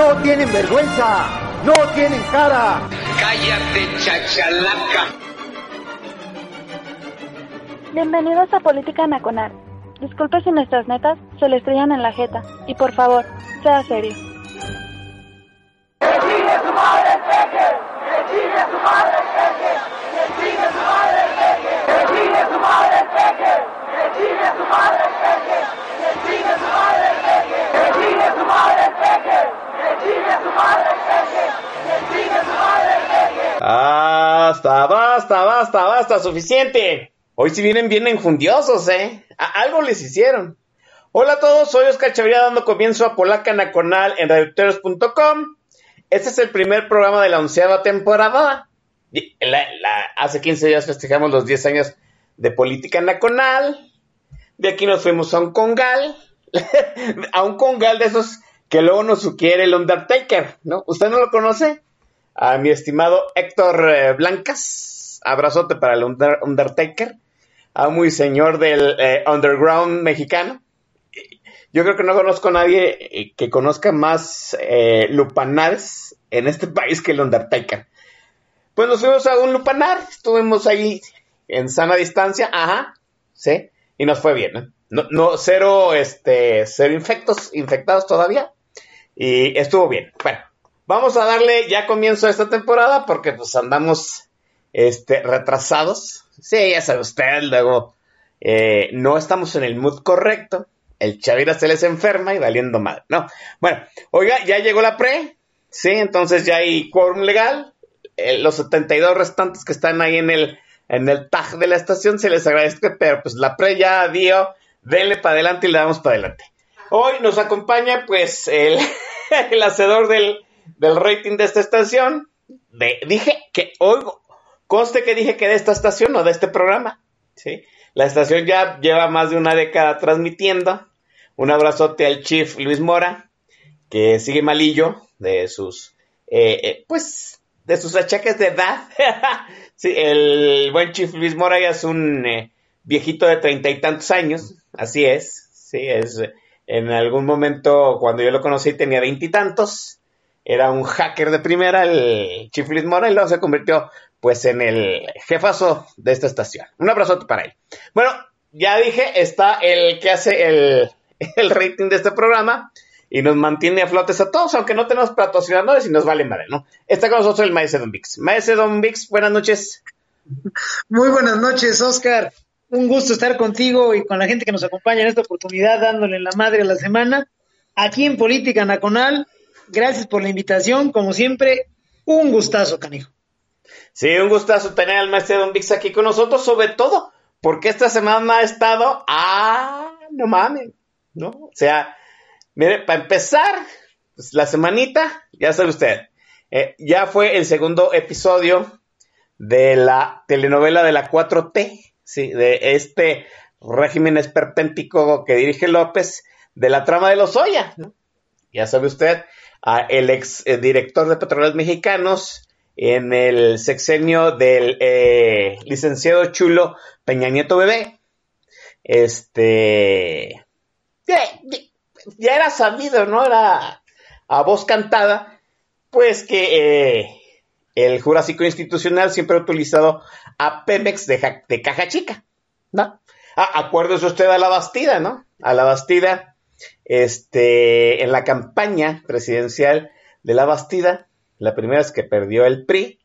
¡No tienen vergüenza! ¡No tienen cara! Cállate, chachalaca. Bienvenidos a Política Nacional. Disculpe si nuestras netas se le estrellan en la jeta. Y por favor, sea serio. Basta, basta, basta, basta, suficiente. Hoy sí vienen bien enjundiosos, ¿eh? A- algo les hicieron. Hola a todos, soy Oscar Chavarría dando comienzo a Polaca Nacional en radioteros.com. Este es el primer programa de la onceava temporada. Hace 15 días festejamos los 10 años de Política Nacional. De aquí nos fuimos a un congal. a un congal de esos que luego nos sugiere el Undertaker, ¿no? ¿Usted no lo conoce? A mi estimado Héctor eh, Blancas. Abrazote para el Under- Undertaker. A muy señor del eh, underground mexicano. Yo creo que no conozco a nadie eh, que conozca más eh, en este país que el Undertaker. Pues nos fuimos a un lupanar, estuvimos ahí en sana distancia, ajá, sí, y nos fue bien, ¿no? No, no, cero, este, cero infectos, infectados todavía, y estuvo bien. Bueno, vamos a darle ya comienzo a esta temporada porque pues andamos, este, retrasados. Sí, ya sabe usted, luego, eh, no estamos en el mood correcto, el Chavira se les enferma y valiendo mal, ¿no? Bueno, oiga, ya llegó la pre, sí, entonces ya hay quórum legal, eh, los 72 restantes que están ahí en el, en el tag de la estación, se les agradece, pero pues la pre ya dio, denle para adelante y le damos para adelante. Hoy nos acompaña pues el, el hacedor del, del rating de esta estación. De, dije que hoy, conste que dije que de esta estación, no de este programa. ¿sí? La estación ya lleva más de una década transmitiendo. Un abrazote al chief Luis Mora, que sigue malillo de sus, eh, eh, pues, de sus achaques de edad. sí, el buen chief Luis Mora ya es un eh, viejito de treinta y tantos años, así es. Sí, es en algún momento cuando yo lo conocí tenía veintitantos. Era un hacker de primera, el Chief Luis Mora, y luego se convirtió pues en el jefazo de esta estación. Un abrazote para él. Bueno, ya dije, está el que hace el, el rating de este programa y nos mantiene a flotes a todos, aunque no tenemos patrocinadores y nos vale madre, ¿no? Está con nosotros el Maese Don Vix. Maese Don Vix, buenas noches. Muy buenas noches, Oscar. Un gusto estar contigo y con la gente que nos acompaña en esta oportunidad, dándole la madre a la semana. Aquí en Política Nacional, gracias por la invitación. Como siempre, un gustazo, canijo. Sí, un gustazo tener al Maese Don Vix aquí con nosotros, sobre todo porque esta semana ha estado. ¡Ah! No mames, ¿no? O sea, mire, para empezar, pues, la semanita, ya sabe usted, eh, ya fue el segundo episodio de la telenovela de la 4T, sí, de este régimen esperpéntico que dirige López, de la trama de los Oya, ¿no? Ya sabe usted, el ex eh, director de Petróleos Mexicanos en el sexenio del eh, licenciado Chulo Peña Nieto Bebé. Este. Ya era sabido, ¿no? Era a voz cantada, pues que eh, el Jurásico Institucional siempre ha utilizado a Pemex de, de caja chica, ¿no? Ah, acuérdese usted a la Bastida, ¿no? A la Bastida, este, en la campaña presidencial de la Bastida, la primera vez que perdió el PRI,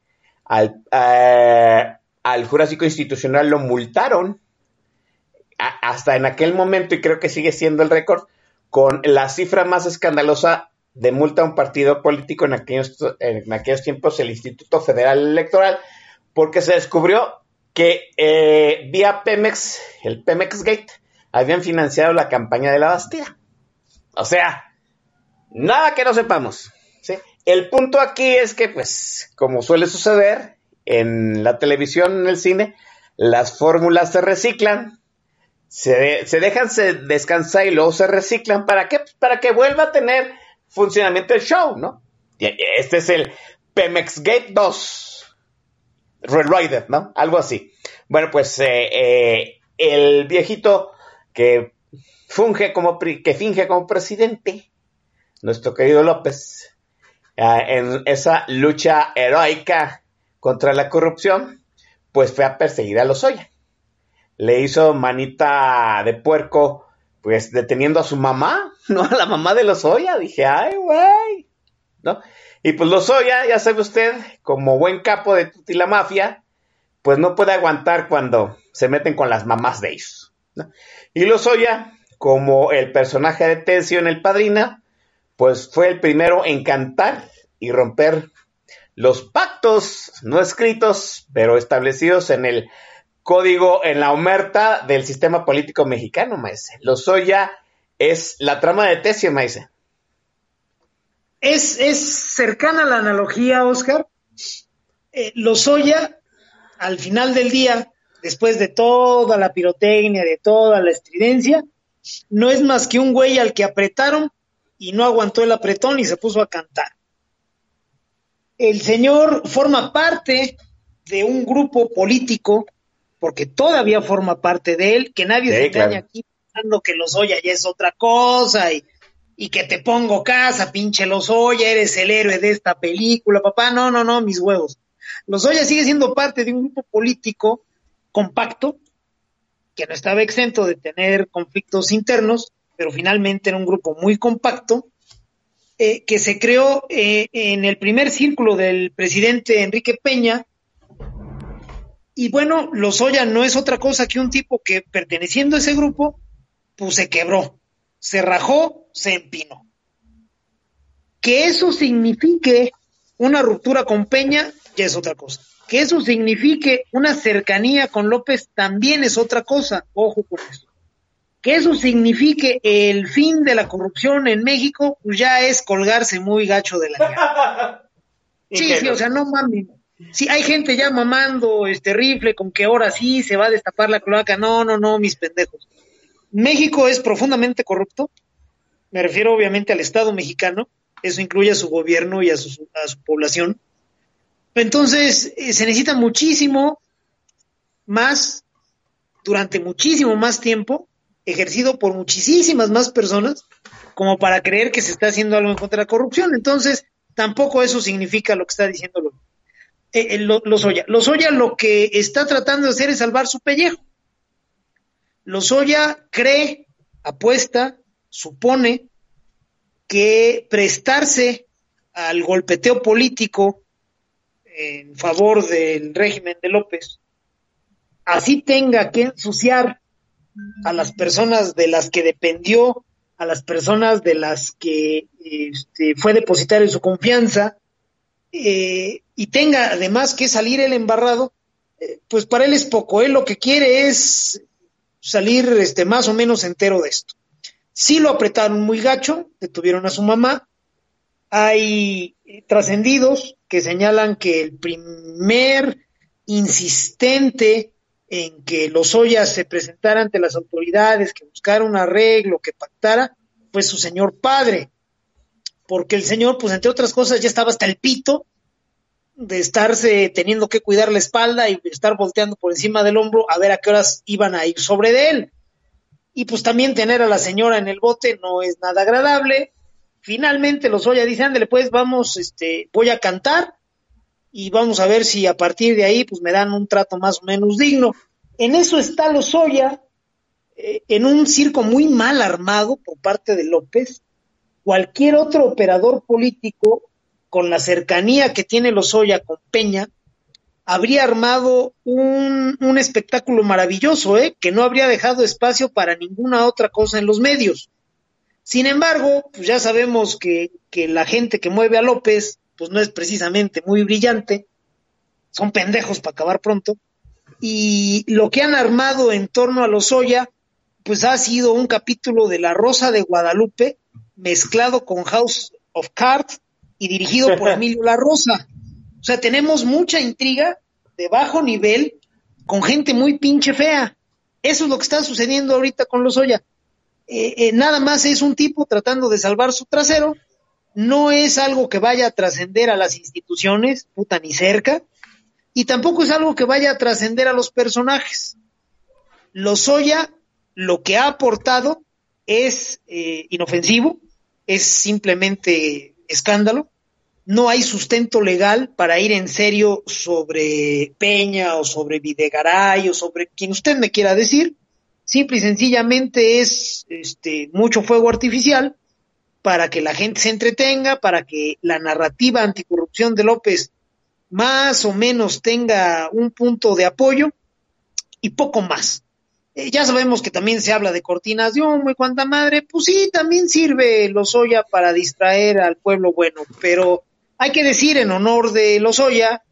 al, eh, al Jurásico Institucional lo multaron a- hasta en aquel momento, y creo que sigue siendo el récord, con la cifra más escandalosa de multa a un partido político en aquellos, en aquellos tiempos, el Instituto Federal Electoral, porque se descubrió que eh, vía Pemex, el Pemex Gate, habían financiado la campaña de la Bastida. O sea, nada que no sepamos. el punto aquí es que, pues, como suele suceder en la televisión, en el cine, las fórmulas se reciclan, se, dejan se descansar y luego se reciclan. ¿Para qué? Para que vuelva a tener funcionamiento el show, ¿no? Este es el Pemex Gate 2. Red Rider, ¿no? Algo así. Bueno, pues eh, eh, el viejito que funge como que finge como presidente, nuestro querido López, ah, en esa lucha heroica contra la corrupción, pues fue a perseguir a Lozoya. Le hizo manita de puerco, pues deteniendo a su mamá, no a la mamá de Lozoya. Dije, ay, güey, ¿no? Y pues Lozoya, ya sabe usted, como buen capo de Tuti la Mafia, pues no puede aguantar cuando se meten con las mamás de ellos. ¿no? Y Lozoya, como el personaje de Tencio en El Padrina, pues fue el primero en cantar y romper los pactos no escritos, pero establecidos en el código, en la omerta del sistema político mexicano, maese. Lozoya es la trama de Tesio, maese. Es, es cercana la analogía, Oscar. Eh, Lozoya, al final del día, después de toda la pirotecnia, de toda la estridencia, no es más que un güey al que apretaron y no aguantó el apretón y se puso a cantar. El señor forma parte de un grupo político, porque todavía forma parte de él, que nadie se engaña aquí pensando que Lozoya ya es otra cosa y, y que te pongo casa, pinche Lozoya, eres el héroe de esta película, papá. No, no, no, mis huevos. Lozoya sigue siendo parte de un grupo político compacto, que no estaba exento de tener conflictos internos, pero finalmente era un grupo muy compacto, eh, que se creó eh, en el primer círculo del presidente Enrique Peña. Y bueno, Lozoya no es otra cosa que un tipo que perteneciendo a ese grupo, pues se quebró, se rajó, se empinó. Que eso signifique una ruptura con Peña, ya es otra cosa. Que eso signifique una cercanía con López también es otra cosa, ojo con eso. Que eso signifique el fin de la corrupción en México, pues ya es colgarse muy gacho de la llave. Sí, sí, o sea, no mames. Sí, hay gente ya mamando este rifle con que ahora sí se va a destapar la cloaca. No, no, no, mis pendejos. México es profundamente corrupto. Me refiero obviamente al Estado mexicano. Eso incluye a su gobierno y a su, a su población. Entonces, eh, se necesita muchísimo más, durante muchísimo más tiempo, ejercido por muchísimas más personas, como para creer que se está haciendo algo en contra de la corrupción. Entonces, tampoco eso significa lo que está diciendo lo, eh, Lozoya. Lozoya lo que está tratando de hacer es salvar su pellejo. Lozoya cree, apuesta, supone que prestarse al golpeteo político en favor del régimen de López, así tenga que ensuciar a las personas de las que dependió, a las personas de las que este, fue depositar en su confianza, eh, y tenga además que salir el embarrado, eh, pues para él es poco, él lo que quiere es salir este, más o menos entero de esto. Sí lo apretaron muy gacho, detuvieron a su mamá, hay trascendidos que señalan que el primer insistente en que los Ollas se presentara ante las autoridades, que buscara un arreglo, que pactara, fue su señor padre, porque el señor, pues entre otras cosas, ya estaba hasta el pito de estarse teniendo que cuidar la espalda y estar volteando por encima del hombro a ver a qué horas iban a ir sobre de él. Y pues también tener a la señora en el bote no es nada agradable. Finalmente los Oya dicen, ándale, pues vamos, este, voy a cantar y vamos a ver si a partir de ahí pues me dan un trato más o menos digno. En eso está Lozoya, eh, en un circo muy mal armado por parte de López. Cualquier otro operador político, con la cercanía que tiene Lozoya con Peña, habría armado un, espectáculo maravilloso, ¿eh? que no habría dejado espacio para ninguna otra cosa en los medios. Sin embargo, pues ya sabemos que, la gente que mueve a López, pues no es precisamente muy brillante, son pendejos para acabar pronto, y lo que han armado en torno a los Oya, pues ha sido un capítulo de La Rosa de Guadalupe mezclado con House of Cards y dirigido por Emilio La Rosa. O sea, tenemos mucha intriga de bajo nivel con gente muy pinche fea. Eso es lo que está sucediendo ahorita con los Oya. Eh, eh, nada más es un tipo tratando de salvar su trasero. No es algo que vaya a trascender a las instituciones, puta ni cerca. Y tampoco es algo que vaya a trascender a los personajes. Lozoya lo que ha aportado es eh, inofensivo, es simplemente escándalo. No hay sustento legal para ir en serio sobre Peña o sobre Videgaray o sobre quien usted me quiera decir. Simple y sencillamente es este, mucho fuego artificial para que la gente se entretenga, para que la narrativa anticorrupción de López más o menos tenga un punto de apoyo y poco más. Eh, ya sabemos que también se habla de cortinas de humo y madre, pues sí, también sirve Lozoya para distraer al pueblo bueno, pero hay que decir en honor de Lozoya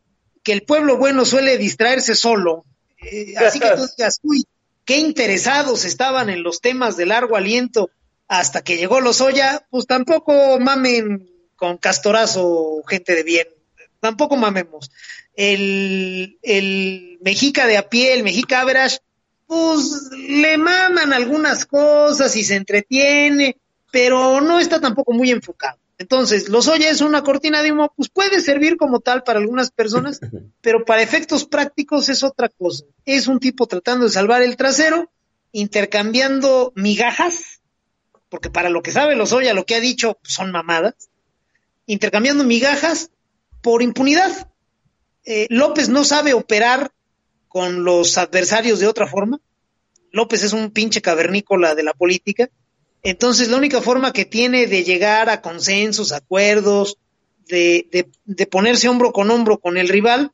que el pueblo bueno suele distraerse solo. Eh, así que tú digas, uy, qué interesados estaban en los temas de largo aliento hasta que llegó Lozoya, pues tampoco mamen con castorazo, gente de bien, tampoco mamemos. El, el Mexica de a pie, el Mexica Average, pues le maman algunas cosas y se entretiene, pero no está tampoco muy enfocado. Entonces, los oye es una cortina de humo, pues puede servir como tal para algunas personas, pero para efectos prácticos es otra cosa. Es un tipo tratando de salvar el trasero, intercambiando migajas, porque para lo que sabe los Lozoya lo que ha dicho son mamadas, intercambiando migajas por impunidad. Eh, López no sabe operar con los adversarios de otra forma. López es un pinche cavernícola de la política. Entonces, la única forma que tiene de llegar a consensos, acuerdos, de, de, ponerse hombro con hombro con el rival,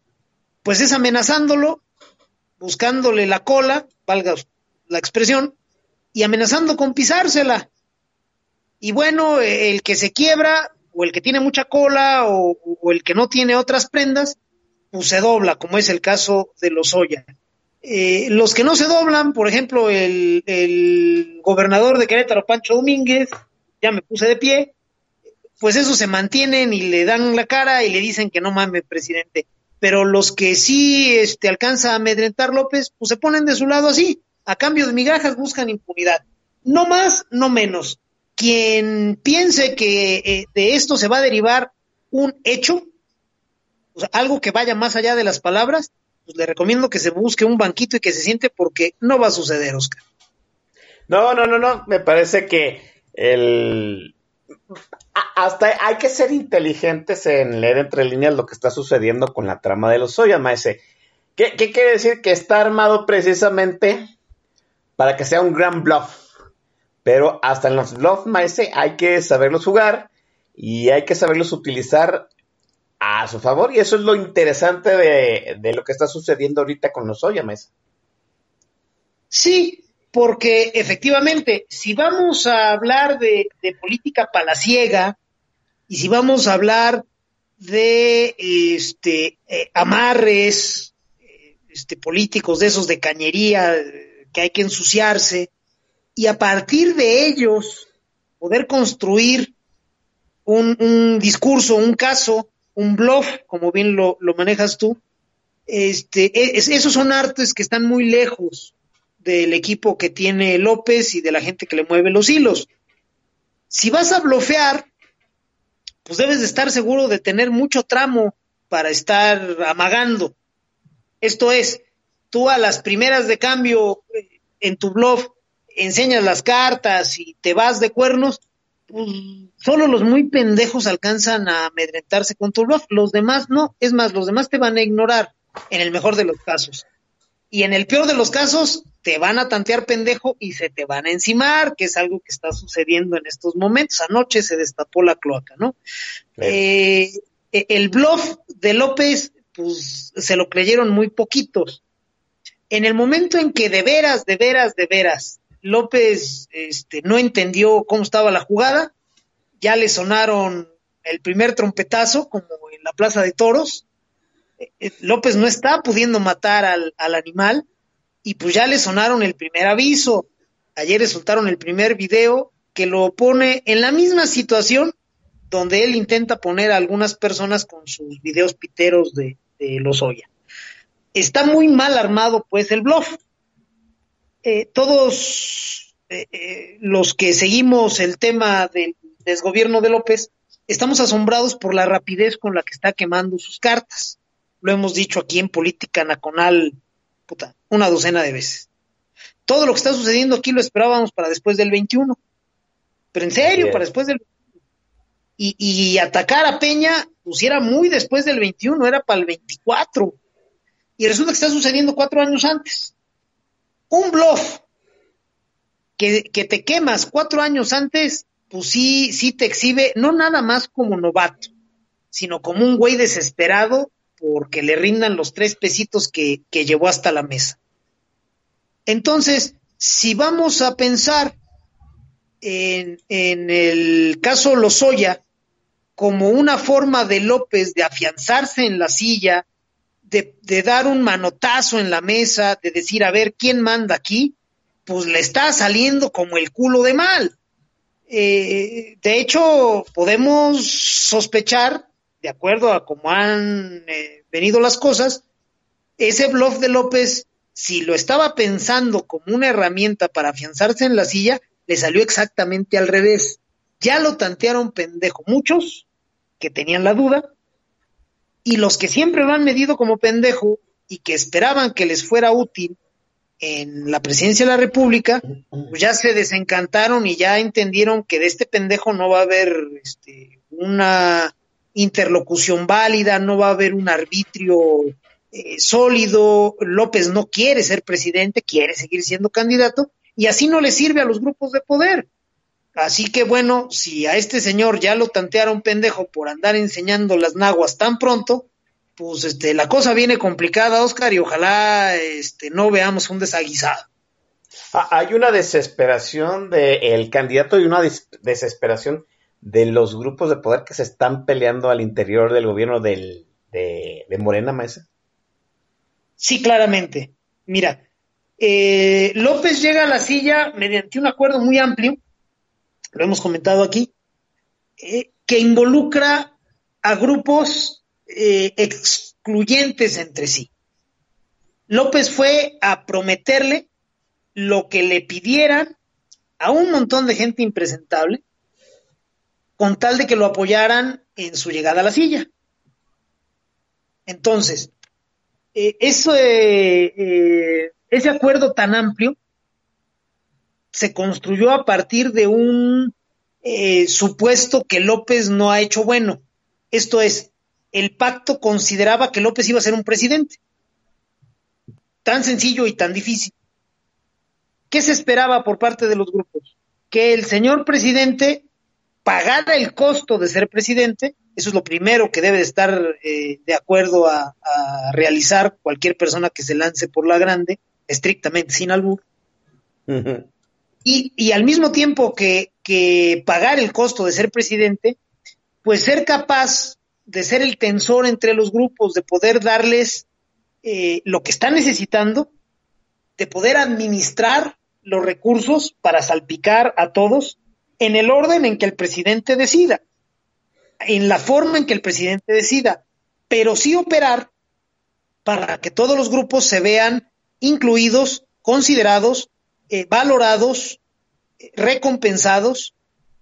pues es amenazándolo, buscándole la cola, valga la expresión, y amenazando con pisársela. Y bueno, el que se quiebra, o el que tiene mucha cola, o, o el que no tiene otras prendas, pues se dobla, como es el caso de los Oya. Eh, los que no se doblan, por ejemplo, el, gobernador de Querétaro, Pancho Domínguez, ya me puse de pie, pues esos se mantienen y le dan la cara y le dicen que no mames, presidente. Pero los que sí este, alcanza a amedrentar López, pues se ponen de su lado así, a cambio de migajas buscan impunidad. No más, no menos. Quien piense que eh, de esto se va a derivar un hecho, algo que vaya más allá de las palabras, pues le recomiendo que se busque un banquito y que se siente porque no va a suceder, Oscar. No, no, no, no. Me parece que el hasta hay que ser inteligentes en leer entre líneas lo que está sucediendo con la trama de los Soya, maese. ¿Qué, ¿Qué, quiere decir? Que está armado precisamente para que sea un gran bluff. Pero hasta en los bluffs, maese, hay que saberlos jugar y hay que saberlos utilizar a su favor. Y eso es lo interesante de, lo que está sucediendo ahorita con los Oyames. Sí, porque efectivamente, si vamos a hablar de, política palaciega y si vamos a hablar de este eh, amarres este, políticos de esos de cañería que hay que ensuciarse y a partir de ellos poder construir un, un discurso, un caso un bluff, como bien lo, manejas tú. Este, e, esos son artes que están muy lejos del equipo que tiene López y de la gente que le mueve los hilos. Si vas a blofear, pues debes de estar seguro de tener mucho tramo para estar amagando. Esto es, tú a las primeras de cambio eh, en tu bluff enseñas las cartas y te vas de cuernos, pues, solo los muy pendejos alcanzan a amedrentarse con tu bluff, los demás no, es más, los demás te van a ignorar en el mejor de los casos. Y en el peor de los casos, te van a tantear pendejo y se te van a encimar, que es algo que está sucediendo en estos momentos. Anoche se destapó la cloaca, ¿no? Eh, el bluff de López, pues se lo creyeron muy poquitos. En el momento en que de veras, de veras, de veras, López este, no entendió cómo estaba la jugada, ya le sonaron el primer trompetazo, como en la Plaza de Toros. Eh, eh, López no está pudiendo matar al, animal y pues ya le sonaron el primer aviso. Ayer le soltaron el primer video que lo pone en la misma situación donde él intenta poner a algunas personas con sus videos piteros de, de Lozoya. Está muy mal armado, pues, el bluff. Eh, todos eh, eh, los que seguimos el tema del desgobierno de López, estamos asombrados por la rapidez con la que está quemando sus cartas. Lo hemos dicho aquí en Política Nacional, puta, una docena de veces. Todo lo que está sucediendo aquí lo esperábamos para después del 21. Pero en serio, para después del y, y atacar a Peña, pues era muy después del 21, era para el 24. Y resulta que está sucediendo cuatro años antes. Un bluff que, que te quemas cuatro años antes, pues sí, sí te exhibe, no nada más como novato, sino como un güey desesperado porque le rindan los tres pesitos que, que llevó hasta la mesa. Entonces, si vamos a pensar en, en el caso Lozoya como una forma de López de afianzarse en la silla, de, dar un manotazo en la mesa, de decir, a ver, ¿quién manda aquí? Pues le está saliendo como el culo de mal. Eh, de hecho, podemos sospechar, de acuerdo a cómo han eh, venido las cosas, ese bluff de López, si lo estaba pensando como una herramienta para afianzarse en la silla, le salió exactamente al revés. Ya lo tantearon pendejo muchos que tenían la duda y los que siempre lo han medido como pendejo y que esperaban que les fuera útil en la presidencia de la República, pues ya se desencantaron y ya entendieron que de este pendejo no va a haber este, una interlocución válida, no va a haber un arbitrio eh, sólido, López no quiere ser presidente, quiere seguir siendo candidato, y así no le sirve a los grupos de poder. Así que bueno, si a este señor ya lo tantearon pendejo por andar enseñando las naguas tan pronto, pues este, la cosa viene complicada, Oscar, y ojalá este, no veamos un desaguisado. Ah, hay una desesperación del candidato y una des desesperación de los grupos de poder que se están peleando al interior del gobierno del, de, de, Morena, Maesa. Sí, claramente. Mira, eh, López llega a la silla mediante un acuerdo muy amplio lo hemos comentado aquí, eh, que involucra a grupos eh, excluyentes entre sí. López fue a prometerle lo que le pidieran a un montón de gente impresentable con tal de que lo apoyaran en su llegada a la silla. Entonces, eh, ese acuerdo tan amplio se construyó a partir de un eh, supuesto que López no ha hecho bueno. Esto es, el pacto consideraba que López iba a ser un presidente. Tan sencillo y tan difícil. ¿Qué se esperaba por parte de los grupos? Que el señor presidente pagara el costo de ser presidente, eso es lo primero que debe de estar eh, de acuerdo a, realizar cualquier persona que se lance por la grande, estrictamente sin albur. y, y al mismo tiempo que, que pagar el costo de ser presidente, pues ser capaz de ser el tensor entre los grupos, de poder darles eh, lo que están necesitando, de poder administrar los recursos para salpicar a todos en el orden en que el presidente decida, en la forma en que el presidente decida, pero sí operar para que todos los grupos se vean incluidos, considerados eh, valorados, recompensados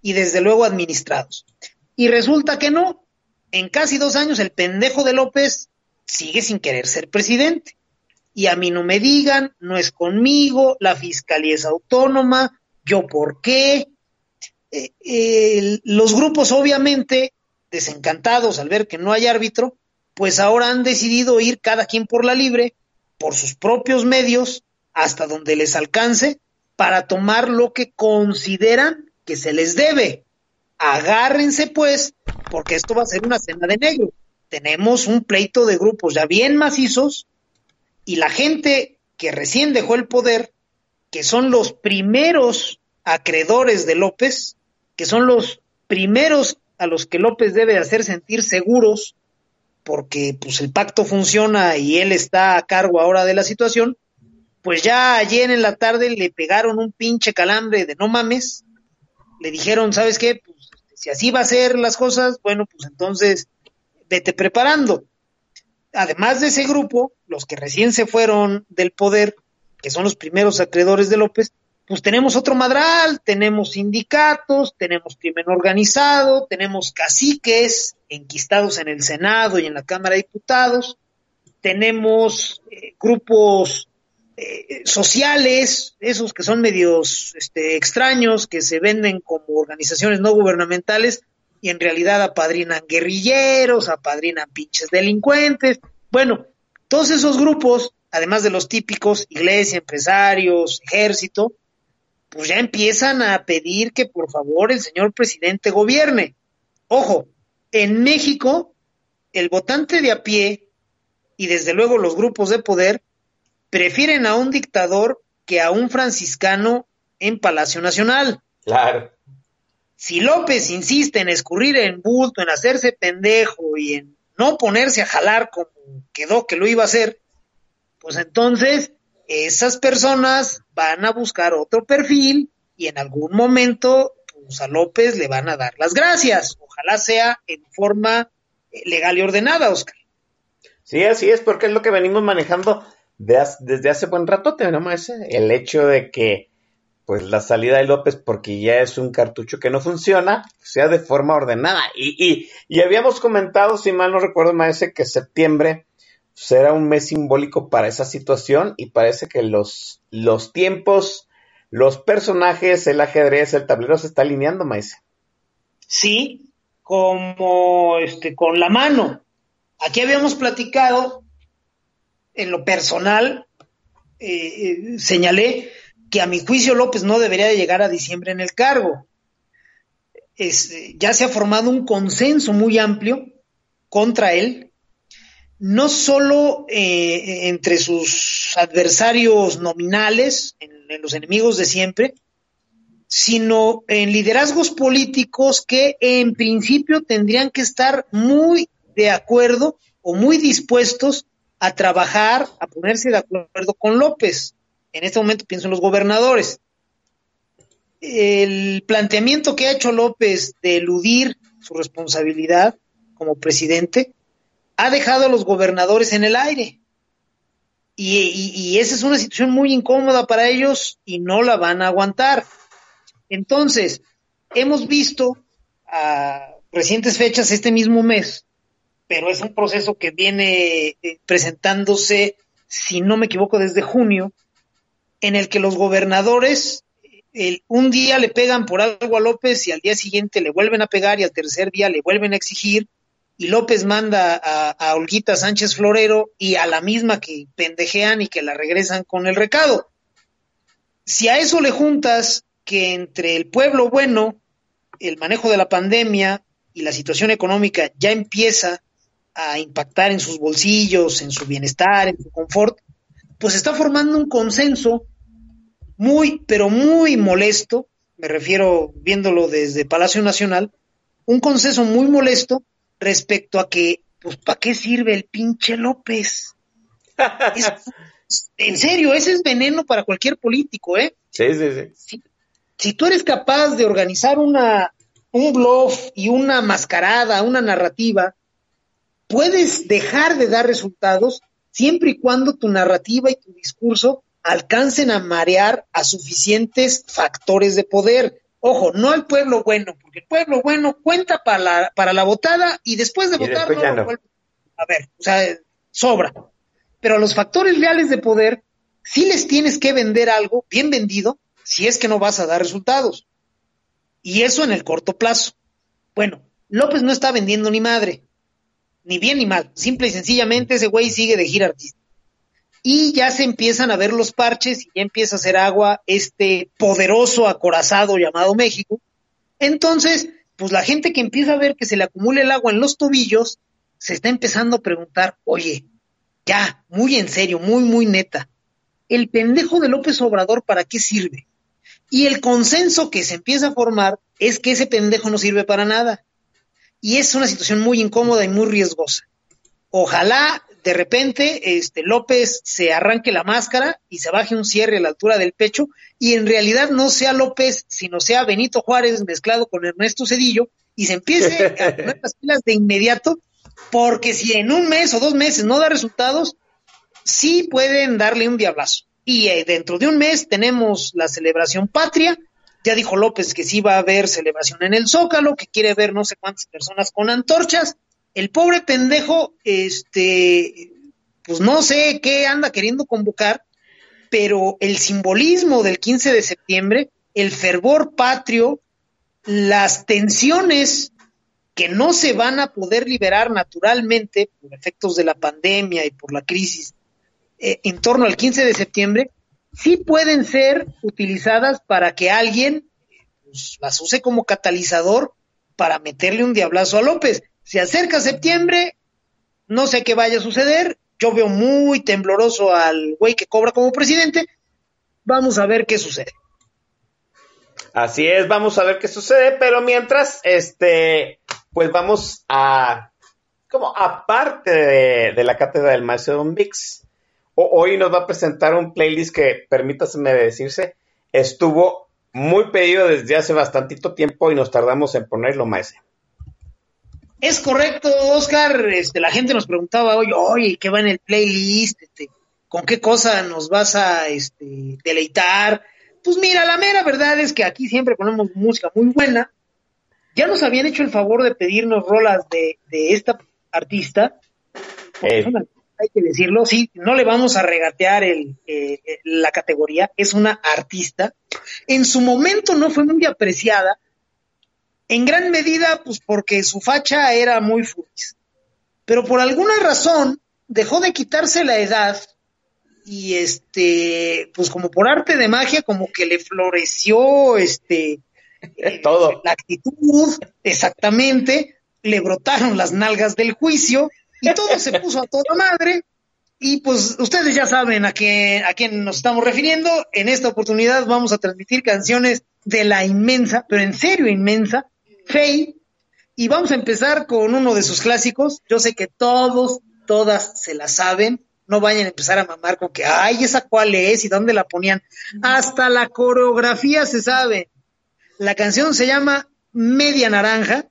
y desde luego administrados. Y resulta que no. En casi dos años el pendejo de López sigue sin querer ser presidente. Y a mí no me digan, no es conmigo, la fiscalía es autónoma, yo por qué. Eh, los grupos obviamente, desencantados al ver que no hay árbitro, pues ahora han decidido ir cada quien por la libre, por sus propios medios, hasta donde les alcance para tomar lo que consideran que se les debe. Agárrense pues, porque esto va a ser una cena de negro. Tenemos un pleito de grupos ya bien macizos y la gente que recién dejó el poder, que son los primeros acreedores de López, que son los primeros a los que López debe hacer sentir seguros, porque pues el pacto funciona y él está a cargo ahora de la situación, pues ya ayer en la tarde le pegaron un pinche calambre de no mames, le dijeron, ¿sabes qué? Pues si así va a ser las cosas, bueno, pues entonces vete preparando. Además de ese grupo, los que recién se fueron del poder, que son los primeros acreedores de López, pues tenemos otro madral, tenemos sindicatos, tenemos crimen organizado, tenemos caciques enquistados en el Senado y en la Cámara de Diputados, tenemos eh, grupos eh, sociales, esos que son medios este, extraños, que se venden como organizaciones no gubernamentales y en realidad apadrinan guerrilleros, apadrinan pinches delincuentes. Bueno, todos esos grupos, además de los típicos, iglesia, empresarios, ejército, pues ya empiezan a pedir que por favor el señor presidente gobierne. Ojo, en México, el votante de a pie y desde luego los grupos de poder prefieren a un dictador que a un franciscano en Palacio Nacional. Claro. Si López insiste en escurrir en bulto, en hacerse pendejo y en no ponerse a jalar como quedó que lo iba a hacer, pues entonces esas personas van a buscar otro perfil y en algún momento pues a López le van a dar las gracias. Ojalá sea en forma eh, legal y ordenada, Oscar. Sí, así es, porque es lo que venimos manejando desde hace buen rato tenemos ese, el hecho de que pues la salida de López, porque ya es un cartucho que no funciona, sea de forma ordenada. Y, y, y habíamos comentado, si mal no recuerdo, Maese, que septiembre será un mes simbólico para esa situación y parece que los, los tiempos, los personajes, el ajedrez, el tablero se está alineando, Maese. Sí, como este, con la mano. Aquí habíamos platicado en lo personal, eh, eh, señalé que a mi juicio López no debería de llegar a diciembre en el cargo. Es, ya se ha formado un consenso muy amplio contra él, no solo eh, entre sus adversarios nominales, en los enemigos de siempre, sino en liderazgos políticos que en principio tendrían que estar muy de acuerdo o muy dispuestos a trabajar, a ponerse de acuerdo con López. En este momento pienso en los gobernadores. El planteamiento que ha hecho López de eludir su responsabilidad como presidente ha dejado a los gobernadores en el aire. Y, y, y, esa es una situación muy incómoda para ellos y no la van a aguantar. Entonces, hemos visto a recientes fechas este mismo mes pero es un proceso que viene eh, presentándose, si no me equivoco, desde junio, en el que los gobernadores un día le pegan por algo a López y al día siguiente le vuelven a pegar y al tercer día le vuelven a exigir y López manda a, a Olguita Sánchez Florero y a la misma que pendejean y que la regresan con el recado. Si a eso le juntas que entre el pueblo bueno, el manejo de la pandemia y la situación económica ya empieza a impactar en sus bolsillos, en su bienestar, en su confort, pues está formando un consenso muy, pero muy molesto, me refiero viéndolo desde Palacio Nacional, un consenso muy molesto respecto a que, pues, ¿para qué sirve el pinche López? Es, en serio, ese es veneno para cualquier político, ¿eh? Sí, sí, sí. Si, si tú eres capaz de organizar una, un bluff y una mascarada, una narrativa, puedes dejar de dar resultados siempre y cuando tu narrativa y tu discurso alcancen a marear a suficientes factores de poder. Ojo, no al pueblo bueno, porque el pueblo bueno cuenta para la, para la votada y después de Y votar después ya no, no. a ver, o sea, sobra. Pero a los factores reales de poder sí les tienes que vender algo bien vendido si es que no vas a dar resultados. Y eso en el corto plazo. Bueno, López no está vendiendo ni madre ni bien ni mal. Simple y sencillamente ese güey sigue de gira artista. Y ya se empiezan a ver los parches y ya empieza a hacer agua este poderoso acorazado llamado México. Entonces, pues la gente que empieza a ver que se le acumula el agua en los tobillos, se está empezando a preguntar, oye, ya, muy en serio, muy, muy neta, el pendejo de López Obrador, ¿para qué sirve? Y el consenso que se empieza a formar es que ese pendejo no sirve para nada y es una situación muy incómoda y muy riesgosa. Ojalá de repente este López se arranque la máscara y se baje un cierre a la altura del pecho y en realidad no sea López, sino sea Benito Juárez mezclado con Ernesto Cedillo y se empiece a poner las pilas de inmediato, porque si en un mes o dos meses no da resultados, sí pueden darle un diablazo. Y eh, dentro de un mes tenemos la celebración patria. Ya dijo López que sí va a haber celebración en el Zócalo, que quiere ver no sé cuántas personas con antorchas. El pobre pendejo, este, pues no sé qué anda queriendo convocar, pero el simbolismo del 15 de septiembre, el fervor patrio, las tensiones que no se van a poder liberar naturalmente por efectos de la pandemia y por la crisis eh, en torno al 15 de septiembre, sí pueden ser utilizadas para que alguien pues, las use como catalizador para meterle un diablazo a López. Se acerca septiembre, no sé qué vaya a suceder, yo veo muy tembloroso al güey que cobra como presidente, vamos a ver qué sucede. Así es, vamos a ver qué sucede, pero mientras, este, pues vamos a, como aparte de, la cátedra del maestro Don Vix, hoy nos va a presentar un playlist que, permítaseme decirse, estuvo muy pedido desde hace bastantito tiempo y nos tardamos en ponerlo, maestro. Es correcto, Oscar. Este, la gente nos preguntaba hoy, oye, ¿qué va en el playlist? Este, ¿Con qué cosa nos vas a este, deleitar? Pues mira, la mera verdad es que aquí siempre ponemos música muy buena. Ya nos habían hecho el favor de pedirnos rolas de, de esta artista. Eh. Hay que decirlo, sí, no le vamos a regatear el, eh, la categoría, es una artista. En su momento no fue muy apreciada, en gran medida, pues porque su facha era muy fuerte. Pero por alguna razón dejó de quitarse la edad y este, pues como por arte de magia, como que le floreció este eh, todo. La actitud, exactamente, le brotaron las nalgas del juicio y todo se puso a toda madre. Y pues ustedes ya saben a quién, a quién nos estamos refiriendo. En esta oportunidad vamos a transmitir canciones de la inmensa, pero en serio inmensa, Faye. Y vamos a empezar con uno de sus clásicos. Yo sé que todos, todas se la saben no vayan a empezar a mamar con que, ay, esa cuál es y dónde la ponían. Hasta la coreografía se sabe. La canción se llama Media Naranja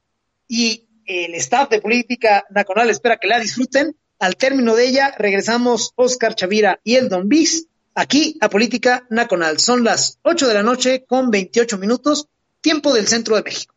y el staff de Política Nacional espera que la disfruten. Al término de ella regresamos Oscar Chavira y el Don Bis aquí a Política Nacional. Son las 8 de la noche con 28 minutos, tiempo del centro de México.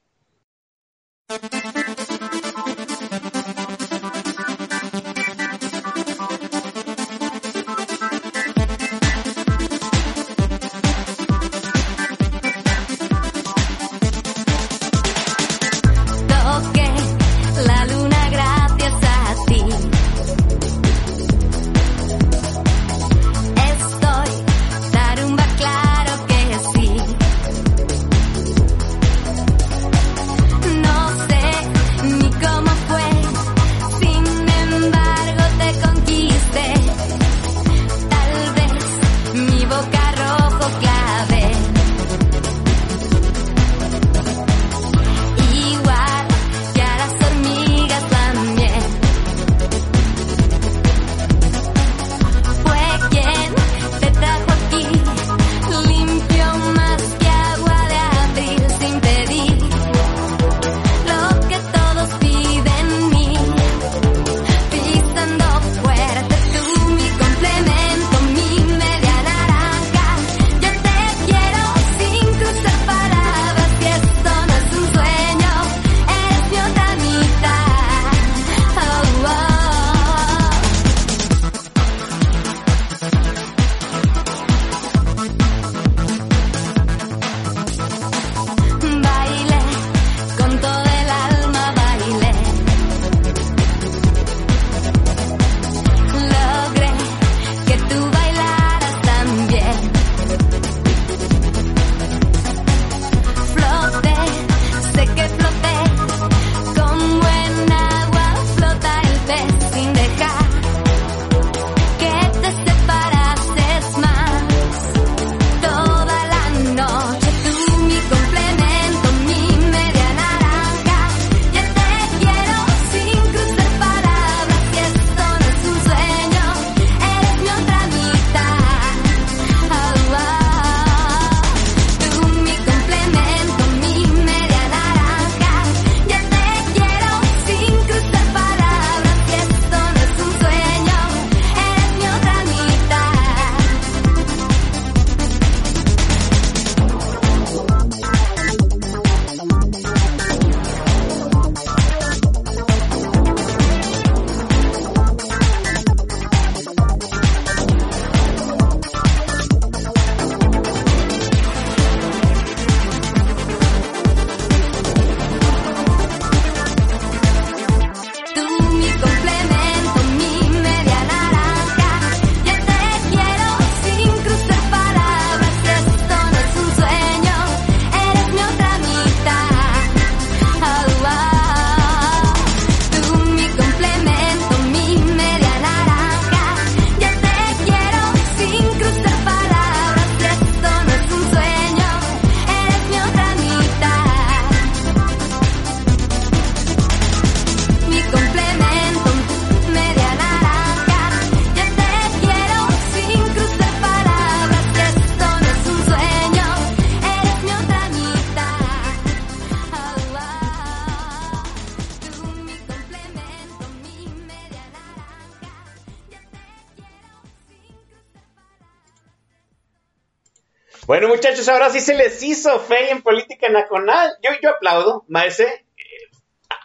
Bueno, muchachos, ahora sí se les hizo fe en política nacional. Yo, yo aplaudo, Maese.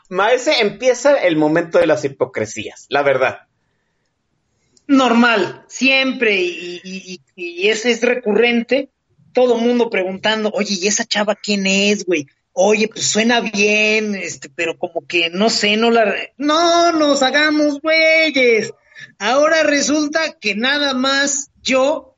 Maese empieza el momento de las hipocresías, la verdad. Normal, siempre, y, y, es recurrente. Todo mundo preguntando, oye, ¿y esa chava quién es, güey? Oye, pues suena bien, este, pero como que no sé, no la. No nos hagamos güeyes. Ahora resulta que nada más yo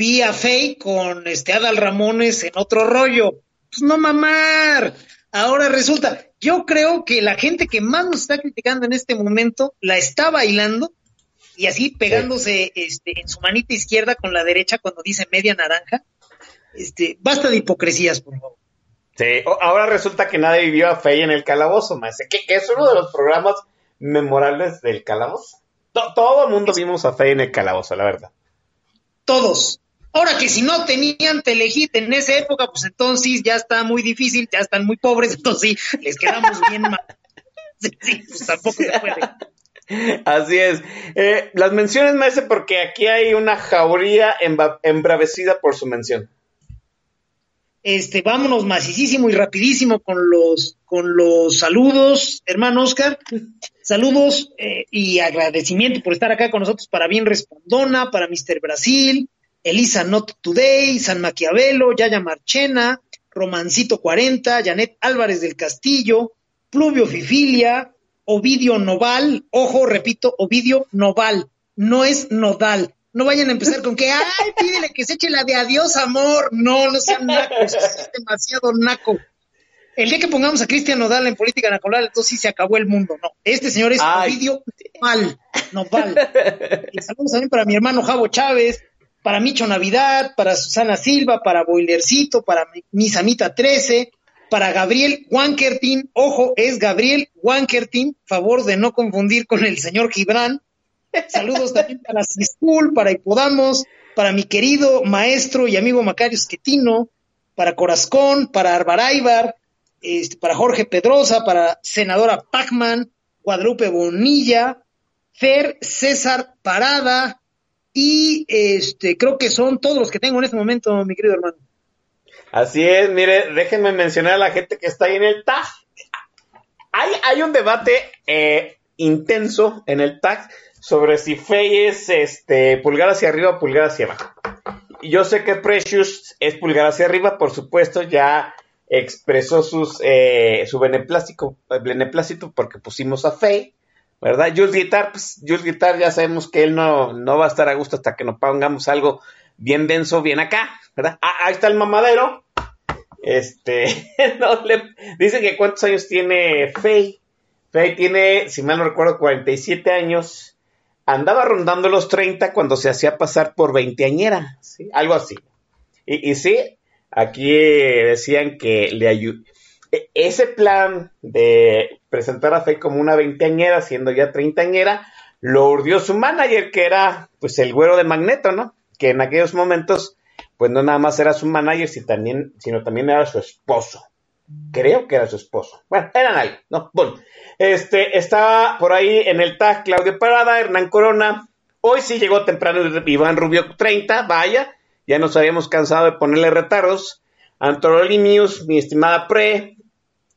vi a Faye con este Adal Ramones en otro rollo. Pues no mamar. Ahora resulta, yo creo que la gente que más nos está criticando en este momento la está bailando y así pegándose este, en su manita izquierda con la derecha cuando dice media naranja. Este, basta de hipocresías, por favor. Sí, ahora resulta que nadie vivió a Faye en el calabozo, maestro, que, que, es uno de los programas memorables del calabozo. todo el mundo vimos a Faye en el calabozo, la verdad. Todos. Ahora que si no tenían telehit en esa época, pues entonces ya está muy difícil, ya están muy pobres, entonces sí, les quedamos bien mal. Sí, sí, pues tampoco se puede. Así es. Eh, las menciones, maestro, porque aquí hay una jauría embravecida por su mención. Este, vámonos masísimo y rapidísimo con los, con los saludos, hermano Oscar. Saludos eh, y agradecimiento por estar acá con nosotros para Bien Respondona, para Mr. Brasil, Elisa Not Today, San Maquiavelo, Yaya Marchena, Romancito 40, Janet Álvarez del Castillo, Pluvio Fifilia, Ovidio Noval, ojo, repito, Ovidio Noval, no es Nodal. No vayan a empezar con que, ay, pídele que se eche la de adiós, amor. No, no sean nacos, es demasiado naco. El día que pongamos a Cristian Nodal en política nacional, entonces sí se acabó el mundo. No, este señor es ay. Ovidio Noval, Noval. Y saludos también para mi hermano Javo Chávez, para Micho Navidad, para Susana Silva, para Boilercito, para Misamita 13, para Gabriel Wankertin, ojo, es Gabriel Wankertin, favor de no confundir con el señor Gibran. Saludos también para School, para Hipodamos, para mi querido maestro y amigo Macario Esquetino, para Corazcón, para Arbaraibar, este, para Jorge Pedrosa, para senadora Pacman, Guadalupe Bonilla, Fer César Parada, y este creo que son todos los que tengo en este momento, mi querido hermano. Así es, mire, déjenme mencionar a la gente que está ahí en el TAG. Hay, hay un debate eh, intenso en el TAG sobre si Fey es este, pulgar hacia arriba o pulgar hacia abajo. Yo sé que Precious es pulgar hacia arriba, por supuesto, ya expresó sus, eh, su beneplácito, beneplácito porque pusimos a Fey. ¿Verdad? Jules Guitar, pues Jules Guitar ya sabemos que él no, no va a estar a gusto hasta que nos pongamos algo bien denso, bien acá, ¿verdad? Ah, ahí está el mamadero. Este, no le dice que cuántos años tiene Faye. Faye tiene, si mal no recuerdo, 47 años. Andaba rondando los 30 cuando se hacía pasar por veinteañera, ¿sí? Algo así. Y, y sí, aquí decían que le ayudó e, ese plan de presentar a Faye como una veinteañera, siendo ya treintañera, lo urdió su manager, que era pues el güero de Magneto, ¿no? Que en aquellos momentos, pues no nada más era su manager, sino también, era su esposo. Creo que era su esposo. Bueno, eran ahí, ¿no? Bueno, este, estaba por ahí en el tag Claudio Parada, Hernán Corona. Hoy sí llegó temprano Iván Rubio 30, vaya, ya nos habíamos cansado de ponerle retardos. Antorolimius, mi estimada Pre,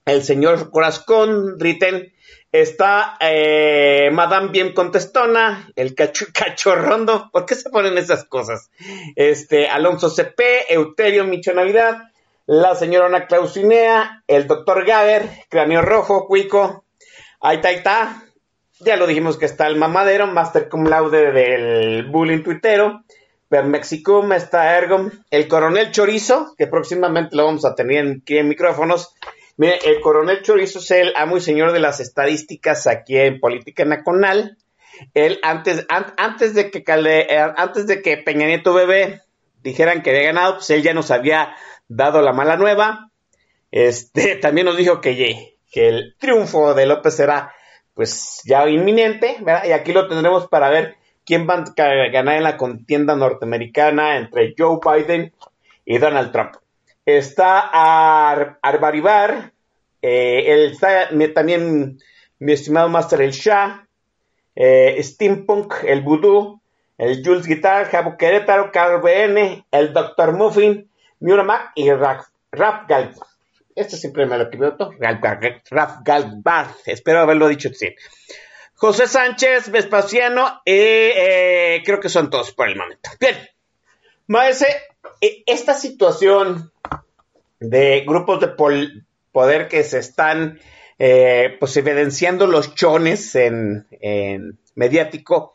el señor Corazcón, Riten, está eh, Madame Bien Contestona, el cacho, cachorrondo, ¿por qué se ponen esas cosas? Este, Alonso CP, Euterio Micho Navidad, la señora Ana Clausinea, el doctor Gaber, Cráneo Rojo, Cuico, ahí está, ahí ya lo dijimos que está el mamadero, Master Cum Laude del bullying tuitero, Per Mexicum está Ergom, el coronel Chorizo, que próximamente lo vamos a tener aquí en micrófonos, Mire, el coronel Chorizo es el amo y señor de las estadísticas aquí en Política Nacional. Él antes, antes de que eh, antes de que Peña Nieto bebé dijeran que había ganado, pues él ya nos había dado la mala nueva. Este también nos dijo que, que el triunfo de López era pues ya inminente, ¿verdad? Y aquí lo tendremos para ver quién va a ganar en la contienda norteamericana entre Joe Biden y Donald Trump está Ar Arbaribar, eh, está también mi estimado Master El Shah, eh, Steampunk, el Voodoo, el Jules Guitar, Jabo Querétaro, Carl el Dr. Muffin, Miuramak y Raf, Raf. Este siempre me lo equivoco. Raf Galbar. Espero haberlo dicho bien. José Sánchez, Vespasiano, eh, creo que son todos por el momento. Bien. Maese, esta situación de grupos de poder que se están eh, pues evidenciando los chones en, mediático,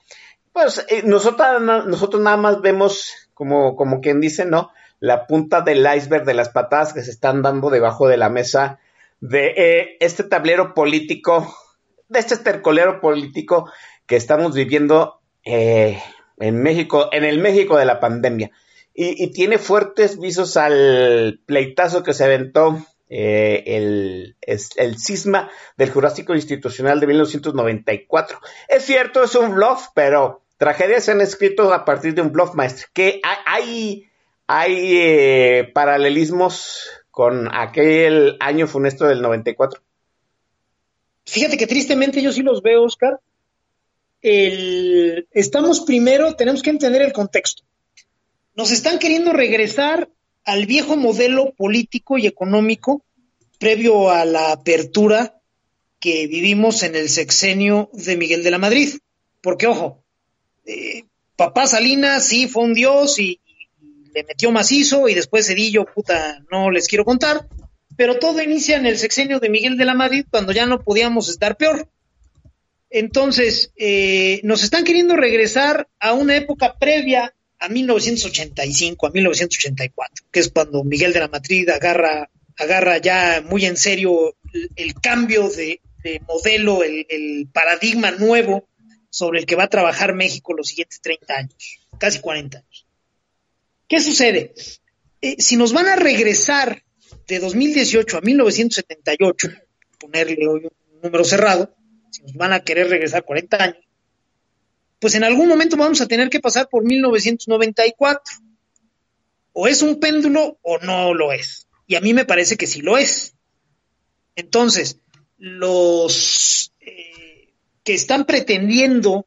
pues eh, nosotros, nosotros nada más vemos como, como quien dice, ¿no? La punta del iceberg de las patadas que se están dando debajo de la mesa de eh, este tablero político, de este estercolero político que estamos viviendo en México, en el México de la pandemia. Y, tiene fuertes visos al pleitazo que se aventó eh, el, cisma del Jurásico Institucional de 1994. Es cierto, es un bluff, pero tragedias se han escrito a partir de un bluff, maestro. Que hay, hay eh, paralelismos con aquel año funesto del 94. Fíjate que tristemente yo sí los veo, Oscar. Estamos primero, tenemos que entender el contexto. Nos están queriendo regresar al viejo modelo político y económico previo a la apertura que vivimos en el sexenio de Miguel de la Madrid. Porque, ojo, eh, papá Salinas sí fue un dios y, le metió macizo y después Cedillo, puta, no les quiero contar, pero todo inicia en el sexenio de Miguel de la Madrid cuando ya no podíamos estar peor. Entonces, eh, nos están queriendo regresar a una época previa a 1985, a 1984, que es cuando Miguel de la Madrid agarra, agarra ya muy en serio el, cambio de, modelo, el, paradigma nuevo sobre el que va a trabajar México los siguientes 30 años, casi 40 años. ¿Qué sucede? Eh, si nos van a regresar de 2018 a 1978, ponerle hoy un número cerrado, si nos van a querer regresar 40 años, pues en algún momento vamos a tener que pasar por 1994. O es un péndulo o no lo es. Y a mí me parece que sí lo es. Entonces, los eh, que están pretendiendo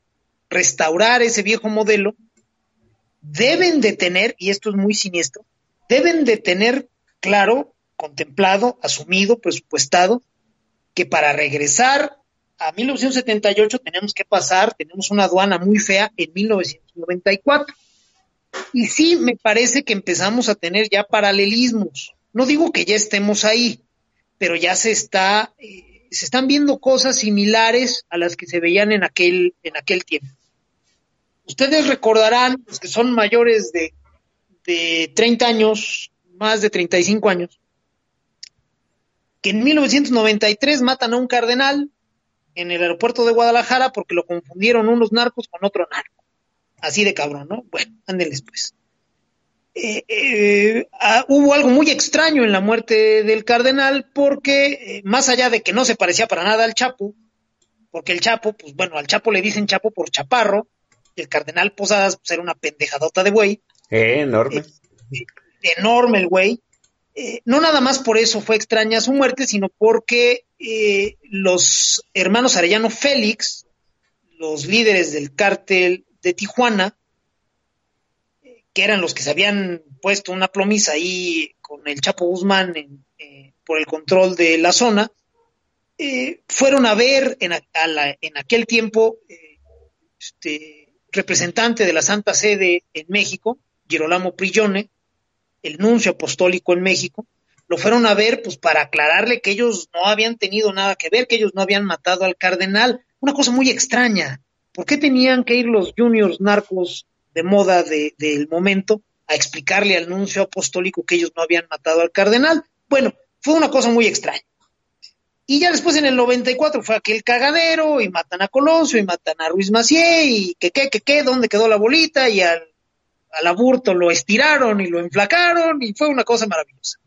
restaurar ese viejo modelo deben de tener, y esto es muy siniestro, deben de tener claro, contemplado, asumido, presupuestado, que para regresar a 1978 tenemos que pasar, tenemos una aduana muy fea en 1994. Y sí, me parece que empezamos a tener ya paralelismos. No digo que ya estemos ahí, pero ya se está, eh, se están viendo cosas similares a las que se veían en aquel, en aquel tiempo. Ustedes recordarán, los que son mayores de, de 30 años, más de 35 años, que en 1993 matan a un cardenal, en el aeropuerto de Guadalajara porque lo confundieron unos narcos con otro narco. Así de cabrón, ¿no? Bueno, ándenles pues. Eh, eh, ah, hubo algo muy extraño en la muerte del cardenal porque, eh, más allá de que no se parecía para nada al Chapo, porque el Chapo, pues bueno, al Chapo le dicen Chapo por chaparro, y el cardenal Posadas pues, era una pendejadota de güey. enorme. enorme el güey. No nada más por eso fue extraña su muerte, sino porque eh, los hermanos Arellano Félix, los líderes del cártel de Tijuana, que eran los que se habían puesto una plomisa ahí con el Chapo Guzmán eh, por el control de la zona, fueron a ver en, en aquel tiempo este, representante de la Santa Sede en México, Girolamo Prillone, el nuncio apostólico en México, lo fueron a ver pues para aclararle que ellos no habían tenido nada que ver, que ellos no habían matado al cardenal. Una cosa muy extraña. ¿Por qué tenían que ir los juniors narcos de moda del momento a explicarle al nuncio apostólico que ellos no habían matado al cardenal? Bueno, fue una cosa muy extraña. Y ya después en el 94 fue aquel cagadero y matan a Colosio y matan a Ruiz Macié y que qué, que qué, dónde quedó la bolita y al al aburto lo estiraron y lo enflacaron y fue una cosa maravillosa.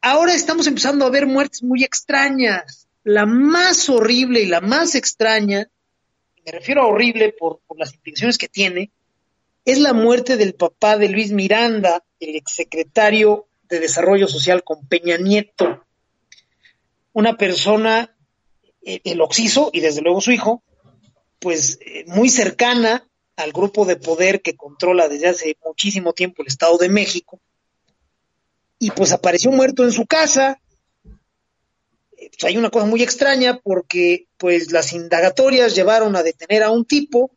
Ahora estamos empezando a ver muertes muy extrañas. La más horrible y la más extraña, me refiero a horrible por, las implicaciones que tiene, es la muerte del papá de Luis Miranda, el exsecretario de Desarrollo Social con Peña Nieto. Una persona, eh, el Oxiso y desde luego su hijo, pues eh, muy cercana al grupo de poder que controla desde hace muchísimo tiempo el Estado de México y pues apareció muerto en su casa. Hay una cosa muy extraña porque pues las indagatorias llevaron a detener a un tipo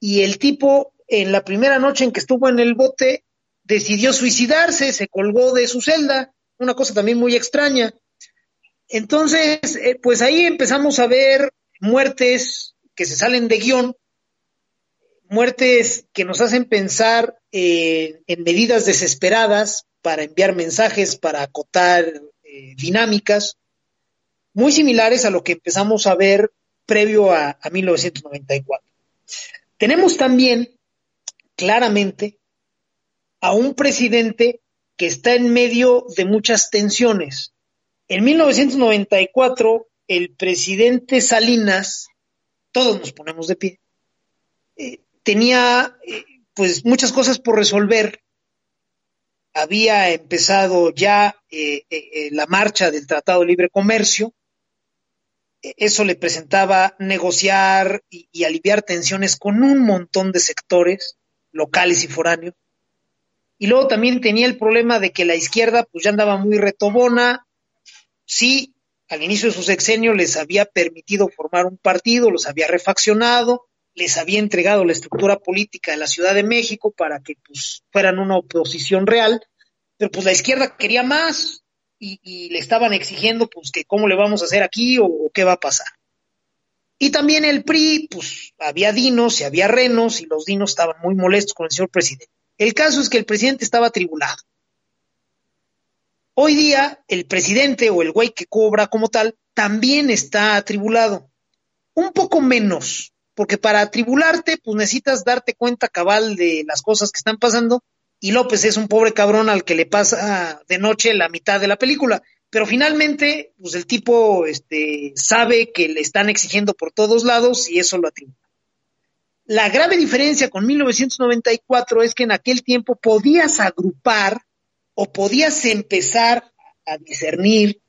y el tipo en la primera noche en que estuvo en el bote decidió suicidarse, se colgó de su celda, una cosa también muy extraña. Entonces, eh, pues ahí empezamos a ver muertes que se salen de guion, muertes que nos hacen pensar eh, en medidas desesperadas para enviar mensajes, para acotar eh, dinámicas, muy similares a lo que empezamos a ver previo a, a 1994. Tenemos también claramente a un presidente que está en medio de muchas tensiones. En 1994, el presidente Salinas, todos nos ponemos de pie, eh, tenía eh, pues muchas cosas por resolver. Había empezado ya eh, la marcha del Tratado de Libre Comercio. Eso le presentaba negociar y, y aliviar tensiones con un montón de sectores locales y foráneos. Y luego también tenía el problema de que la izquierda pues ya andaba muy retobona. Sí, al inicio de su sexenio les había permitido formar un partido, los había refaccionado, les había entregado la estructura política de la Ciudad de México para que pues fueran una oposición real, pero pues la izquierda quería más y, le estaban exigiendo pues que cómo le vamos a hacer aquí o, qué va a pasar. Y también el PRI, pues había dinos y había renos y los dinos estaban muy molestos con el señor presidente. El caso es que el presidente estaba atribulado. Hoy día, el presidente o el güey que cobra como tal también está atribulado. Un poco menos, porque para atribularte, pues necesitas darte cuenta cabal de las cosas que están pasando. Y López es un pobre cabrón al que le pasa de noche la mitad de la película. Pero finalmente, pues el tipo este, sabe que le están exigiendo por todos lados y eso lo atribula. La grave diferencia con 1994 es que en aquel tiempo podías agrupar o podías empezar a discernir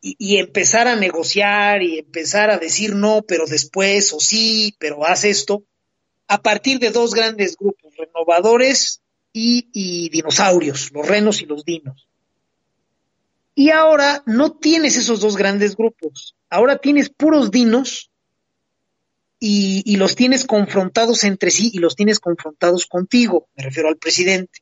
y, empezar a negociar y empezar a decir no, pero después o sí, pero haz esto, a partir de dos grandes grupos, renovadores y, y dinosaurios, los renos y los dinos. Y ahora no tienes esos dos grandes grupos, ahora tienes puros dinos y, y, los tienes confrontados entre sí y los tienes confrontados contigo, me refiero al presidente.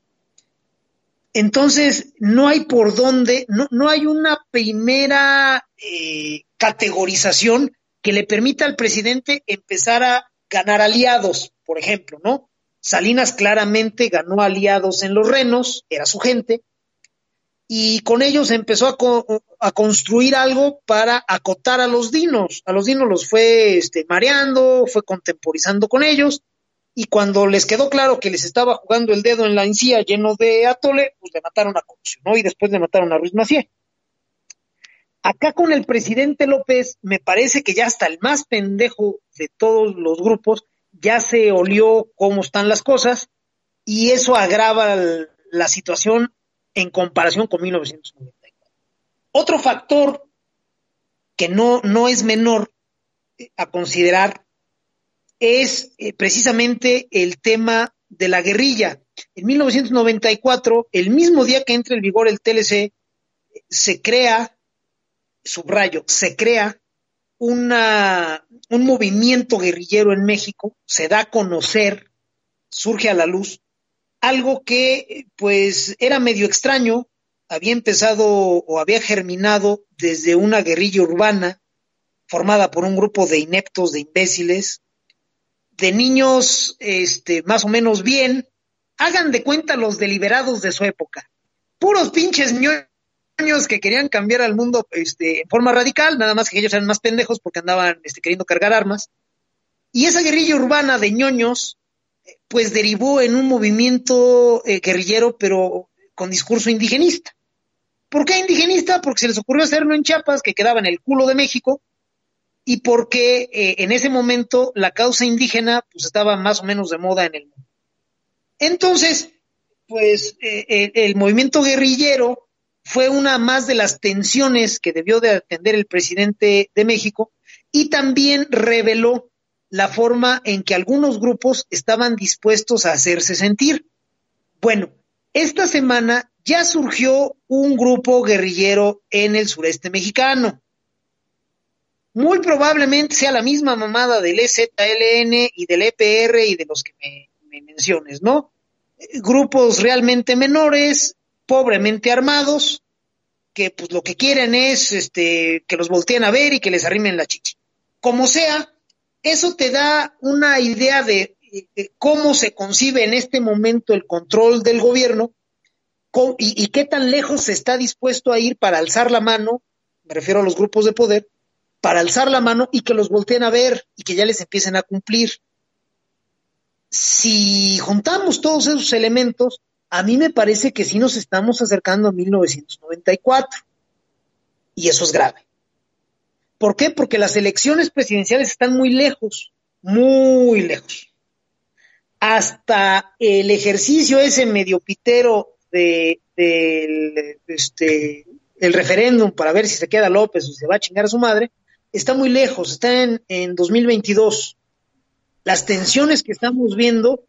Entonces, no hay por dónde, no, no hay una primera eh, categorización que le permita al presidente empezar a ganar aliados, por ejemplo, ¿no? Salinas claramente ganó aliados en los renos, era su gente, y con ellos empezó a, a, construir algo para acotar a los dinos. A los dinos los fue este, mareando, fue contemporizando con ellos, y cuando les quedó claro que les estaba jugando el dedo en la encía lleno de atole, pues le mataron a Colosio, ¿no? Y después le mataron a Ruiz Macié. Acá con el presidente López, me parece que ya hasta el más pendejo de todos los grupos ya se olió cómo están las cosas, y eso agrava la situación en comparación con 1994. Otro factor que no, no es menor a considerar es eh, precisamente el tema de la guerrilla. En 1994, el mismo día que entra en vigor el TLC, se crea, subrayo, se crea una, un movimiento guerrillero en México, se da a conocer, surge a la luz, algo que pues era medio extraño, había empezado o había germinado desde una guerrilla urbana formada por un grupo de ineptos, de imbéciles, de niños este, más o menos bien, hagan de cuenta los deliberados de su época, puros pinches ñoños que querían cambiar al mundo este, en forma radical, nada más que ellos eran más pendejos porque andaban este, queriendo cargar armas, y esa guerrilla urbana de ñoños pues derivó en un movimiento eh, guerrillero, pero con discurso indigenista. ¿Por qué indigenista? Porque se les ocurrió hacerlo en Chiapas, que quedaba en el culo de México, y porque eh, en ese momento la causa indígena pues estaba más o menos de moda en el mundo. Entonces, pues eh, el movimiento guerrillero fue una más de las tensiones que debió de atender el presidente de México y también reveló la forma en que algunos grupos estaban dispuestos a hacerse sentir. Bueno, esta semana ya surgió un grupo guerrillero en el sureste mexicano. Muy probablemente sea la misma mamada del EZLN y del EPR y de los que me, me menciones, ¿no? Grupos realmente menores, pobremente armados, que pues lo que quieren es este que los volteen a ver y que les arrimen la chichi. Como sea, eso te da una idea de, de cómo se concibe en este momento el control del gobierno y, y, qué tan lejos se está dispuesto a ir para alzar la mano, me refiero a los grupos de poder, para alzar la mano y que los volteen a ver y que ya les empiecen a cumplir. Si juntamos todos esos elementos, a mí me parece que sí nos estamos acercando a 1994. Y eso es grave. ¿Por qué? Porque las elecciones presidenciales están muy lejos, muy lejos. Hasta el ejercicio ese medio pitero de, este, el referéndum para ver si se queda López o se va a chingar a su madre, está muy lejos, está en, en 2022. Las tensiones que estamos viendo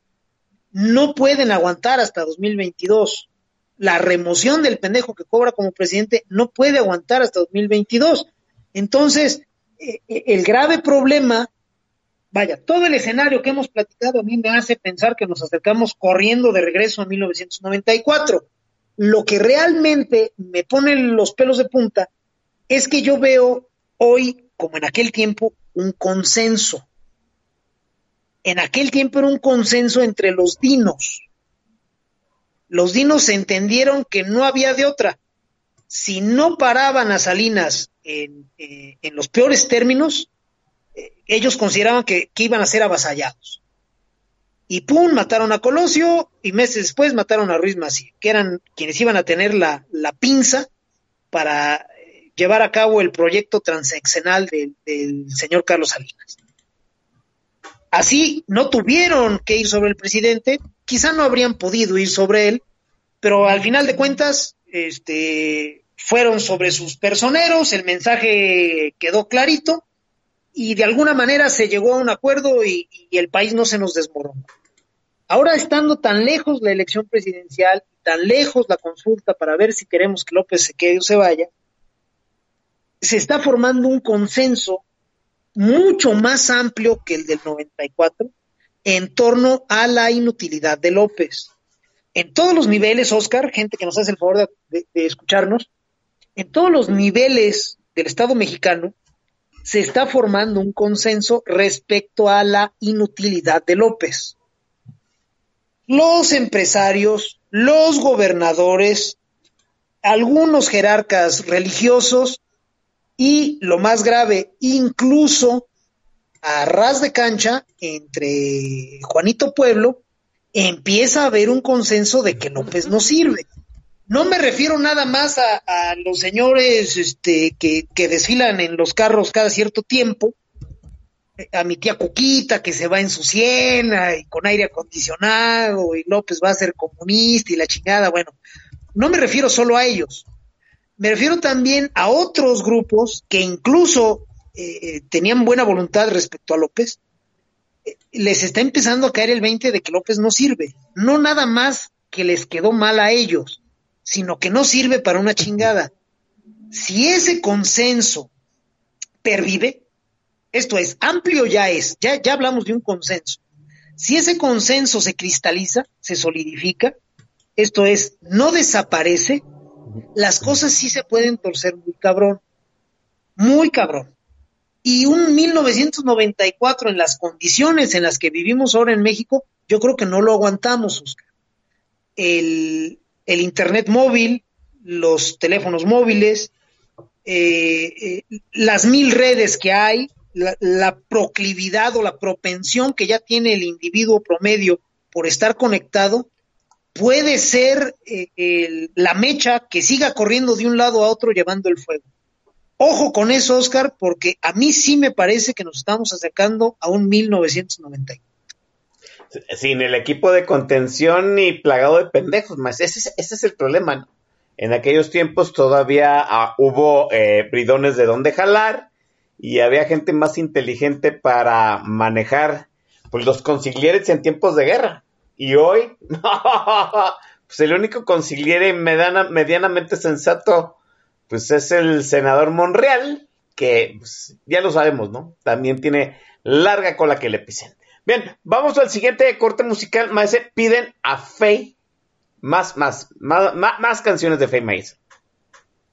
no pueden aguantar hasta 2022. La remoción del pendejo que cobra como presidente no puede aguantar hasta 2022. Entonces, eh, el grave problema, vaya, todo el escenario que hemos platicado a mí me hace pensar que nos acercamos corriendo de regreso a 1994. Lo que realmente me pone los pelos de punta es que yo veo hoy, como en aquel tiempo, un consenso en aquel tiempo era un consenso entre los dinos. Los dinos entendieron que no había de otra. Si no paraban a Salinas en, eh, los peores términos, eh, ellos consideraban que, iban a ser avasallados. Y pum, mataron a Colosio y meses después mataron a Ruiz Mací, que eran quienes iban a tener la, pinza para llevar a cabo el proyecto transeccional del, señor Carlos Salinas. Así no tuvieron que ir sobre el presidente, quizá no habrían podido ir sobre él, pero al final de cuentas, este, fueron sobre sus personeros, el mensaje quedó clarito y de alguna manera se llegó a un acuerdo y, y el país no se nos desmoronó. Ahora estando tan lejos la elección presidencial, tan lejos la consulta para ver si queremos que López se quede o se vaya, se está formando un consenso mucho más amplio que el del 94 en torno a la inutilidad de López. En todos los niveles, Oscar, gente que nos hace el favor de, de, de escucharnos, en todos los niveles del Estado mexicano se está formando un consenso respecto a la inutilidad de López. Los empresarios, los gobernadores, algunos jerarcas religiosos y lo más grave, incluso a ras de cancha entre Juanito Pueblo, empieza a haber un consenso de que López no sirve. No me refiero nada más a, los señores este, que, que, desfilan en los carros cada cierto tiempo, a mi tía Cuquita que se va en su siena y con aire acondicionado y López va a ser comunista y la chingada. Bueno, no me refiero solo a ellos, me refiero también a otros grupos que incluso eh, tenían buena voluntad respecto a López. Eh, les está empezando a caer el 20 de que López no sirve. No nada más que les quedó mal a ellos, sino que no sirve para una chingada. Si ese consenso pervive, esto es, amplio ya es, ya, ya hablamos de un consenso. Si ese consenso se cristaliza, se solidifica, esto es, no desaparece, las cosas sí se pueden torcer muy cabrón, muy cabrón. Y un 1994 en las condiciones en las que vivimos ahora en México, yo creo que no lo aguantamos, Oscar. El, el Internet móvil, los teléfonos móviles, eh, eh, las mil redes que hay, la, la, proclividad o la propensión que ya tiene el individuo promedio por estar conectado, puede ser eh, el, la mecha que siga corriendo de un lado a otro llevando el fuego. Ojo con eso, Oscar, porque a mí sí me parece que nos estamos acercando a un 1990. Sin el equipo de contención y plagado de pendejos, más ese, es, ese es el problema. ¿no? En aquellos tiempos todavía uh, hubo eh, bridones de dónde jalar y había gente más inteligente para manejar pues, los consiglieres en tiempos de guerra. Y hoy, pues el único consigliere mediana, medianamente sensato, pues es el senador Monreal, que pues, ya lo sabemos, ¿no? También tiene larga cola que le pisen. Bien, vamos al siguiente corte musical. Maese, piden a Faye más, más, más, más, canciones de Faye Maíz.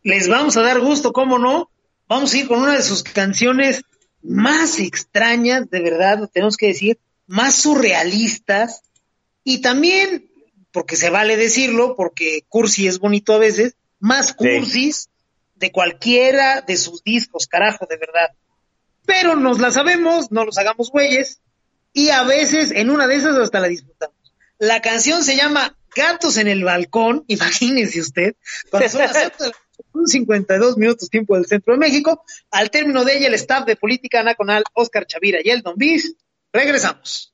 Les vamos a dar gusto, ¿cómo no? Vamos a ir con una de sus canciones más extrañas, de verdad, lo tenemos que decir, más surrealistas y también, porque se vale decirlo, porque cursi es bonito a veces, más cursis de cualquiera de sus discos, carajo, de verdad. Pero nos la sabemos, no los hagamos güeyes, y a veces en una de esas hasta la disfrutamos. La canción se llama Gatos en el Balcón, imagínese usted, cuando son las 52 minutos tiempo del Centro de México. Al término de ella, el staff de Política Nacional, Oscar Chavira y el Don Bis, regresamos.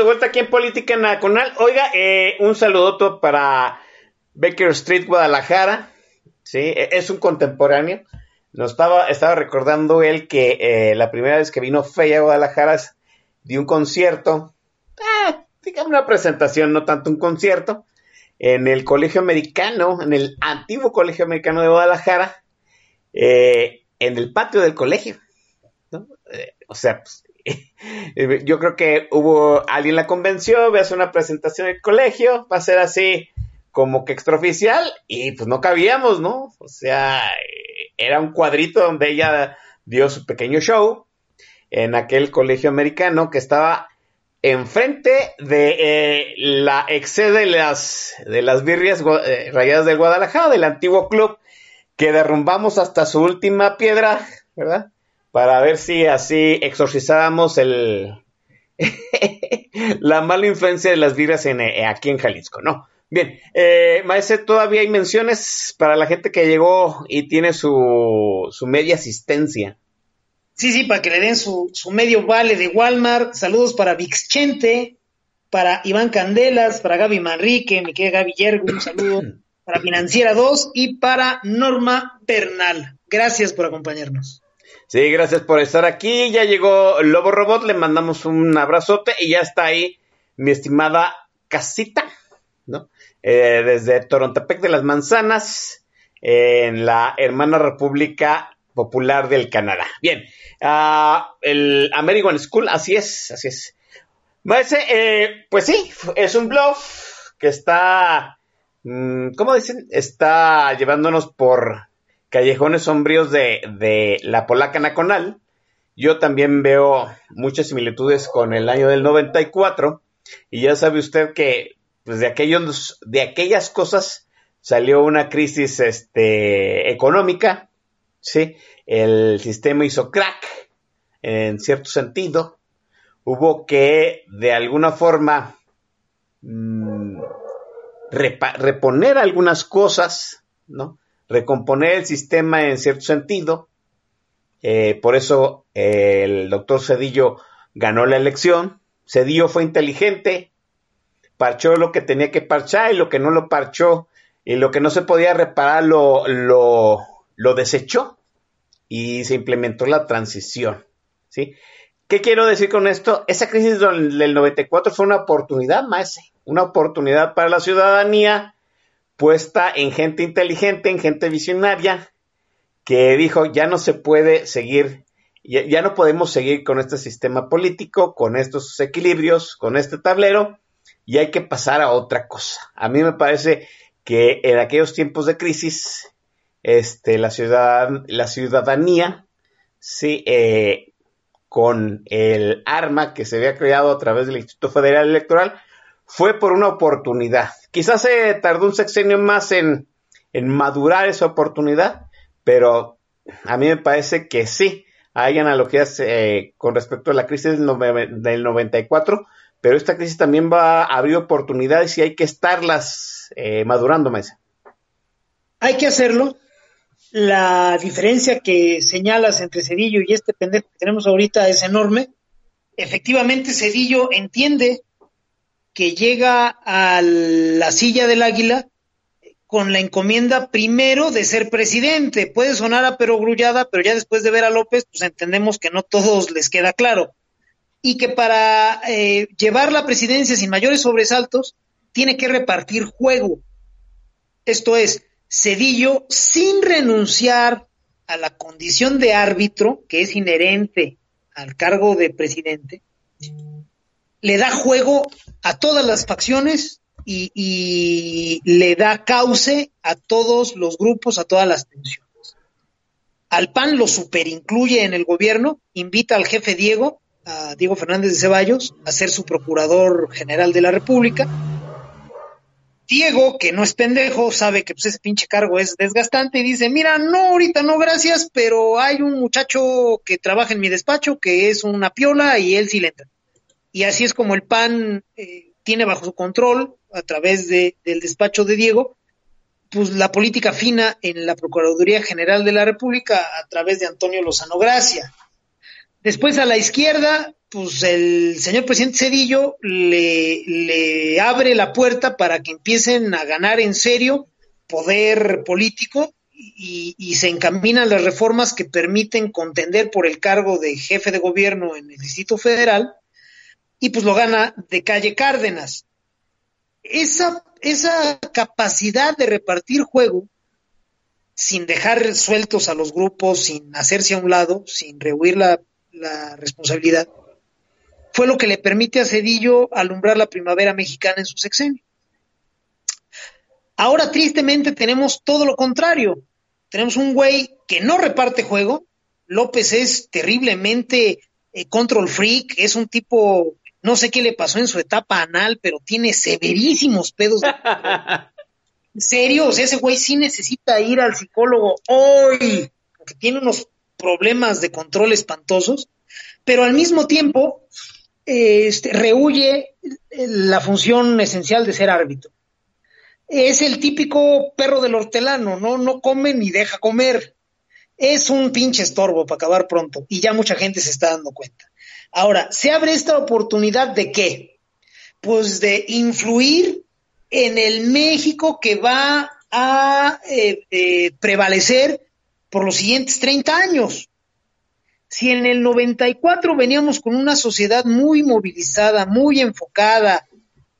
de vuelta aquí en Política Nacional. Oiga, eh, un saludoto para Baker Street, Guadalajara. Sí, e- es un contemporáneo. Nos estaba, estaba recordando él que eh, la primera vez que vino Fey a Guadalajara dio un concierto, ah, digamos una presentación, no tanto un concierto, en el Colegio Americano, en el antiguo Colegio Americano de Guadalajara, eh, en el patio del colegio. ¿no? O sea, pues, yo creo que hubo alguien la convenció, voy a hacer una presentación en el colegio, va a ser así como que extraoficial y pues no cabíamos, ¿no? O sea, eh, era un cuadrito donde ella dio su pequeño show en aquel colegio americano que estaba enfrente de eh, la ex de las, de las birrias eh, rayadas del Guadalajara, del antiguo club, que derrumbamos hasta su última piedra, ¿verdad? Para ver si así exorcizábamos el, la mala influencia de las birrias en, eh, aquí en Jalisco, ¿no? Bien, eh, maese, todavía hay menciones para la gente que llegó y tiene su, su media asistencia. Sí, sí, para que le den su, su medio vale de Walmart. Saludos para Vixchente, para Iván Candelas, para Gaby Manrique, mi querida Gaby Yergo, un saludo para Financiera 2 y para Norma Bernal. Gracias por acompañarnos. Sí, gracias por estar aquí. Ya llegó Lobo Robot, le mandamos un abrazote y ya está ahí mi estimada casita, ¿no? Eh, desde Torontepec de las Manzanas, en la hermana República Popular del Canadá. Bien, ah, el American School, así es, así es. Maese, eh, pues sí, es un bluff que está, mm, ¿cómo dicen? Está llevándonos por callejones sombríos de, de la polaca nacional. Yo también veo muchas similitudes con el año del 94 y ya sabe usted que pues de de aquellas cosas salió una crisis este económica, sí, el sistema hizo crack en cierto sentido, hubo que de alguna forma mm, reponer algunas cosas, ¿no? Recomponer el sistema en cierto sentido. Eh, por eso eh, el doctor Cedillo ganó la elección. Cedillo fue inteligente, parchó lo que tenía que parchar y lo que no lo parchó y lo que no se podía reparar lo, lo, desechó y se implementó la transición. ¿sí? ¿Qué quiero decir con esto? Esa crisis del del 94 fue una oportunidad, maese, una oportunidad para la ciudadanía puesta en gente inteligente, en gente visionaria, que dijo, ya no se puede seguir, ya, no podemos seguir con este sistema político, con estos equilibrios, con este tablero, y hay que pasar a otra cosa. A mí me parece que en aquellos tiempos de crisis, este, la, ciudad, la ciudadanía, sí, eh, con el arma que se había creado a través del Instituto Federal Electoral, fue por una oportunidad. Quizás se tardó un sexenio más en, en madurar esa oportunidad, pero a mí me parece que sí, hay analogías eh, con respecto a la crisis del, del 94, pero esta crisis también va a abrir oportunidades y hay que estarlas eh, madurando, Maese. Hay que hacerlo. La diferencia que señalas entre Cedillo y este pendejo que tenemos ahorita es enorme. Efectivamente, Cedillo entiende que llega a la silla del águila con la encomienda primero de ser presidente. Puede sonar a perogrullada, pero ya después de ver a López, pues entendemos que no todos les queda claro. Y que para eh, llevar la presidencia sin mayores sobresaltos, tiene que repartir juego. Esto es, Cedillo, sin renunciar a la condición de árbitro, que es inherente al cargo de presidente, le da juego a todas las facciones y, le da cauce a todos los grupos, a todas las tensiones. Al PAN lo superincluye en el gobierno, invita al jefe Diego, a Diego Fernández de Ceballos, a ser su procurador general de la República. Diego, que no es pendejo, sabe que pues, ese pinche cargo es desgastante y dice, mira, no, ahorita no, gracias, pero hay un muchacho que trabaja en mi despacho que es una piola y él sí le entra. Y así es como el PAN eh, tiene bajo su control, a través de, del despacho de Diego, pues la política fina en la Procuraduría General de la República a través de Antonio Lozano Gracia. Después a la izquierda, pues el señor presidente Cedillo le, abre la puerta para que empiecen a ganar en serio poder político y, y, se encaminan las reformas que permiten contender por el cargo de jefe de gobierno en el Distrito Federal y pues lo gana de calle Cárdenas. Esa, esa capacidad de repartir juego sin dejar sueltos a los grupos, sin hacerse a un lado, sin rehuir la, responsabilidad, fue lo que le permite a Cedillo alumbrar la primavera mexicana en su sexenio. Ahora, tristemente, tenemos todo lo contrario. Tenemos un güey que no reparte juego. López es terriblemente eh, control freak, es un tipo, no sé qué le pasó en su etapa anal, pero tiene severísimos pedos. en serio, o sea, ese güey sí necesita ir al psicólogo hoy, porque tiene unos problemas de control espantosos, pero al mismo tiempo eh, este, rehuye la función esencial de ser árbitro es el típico perro del hortelano, ¿no? No come ni deja comer. Es un pinche estorbo para acabar pronto y ya mucha gente se está dando cuenta. Ahora, se abre esta oportunidad de qué? Pues de influir en el México que va a eh, eh, prevalecer por los siguientes 30 años. Si en el 94 veníamos con una sociedad muy movilizada, muy enfocada,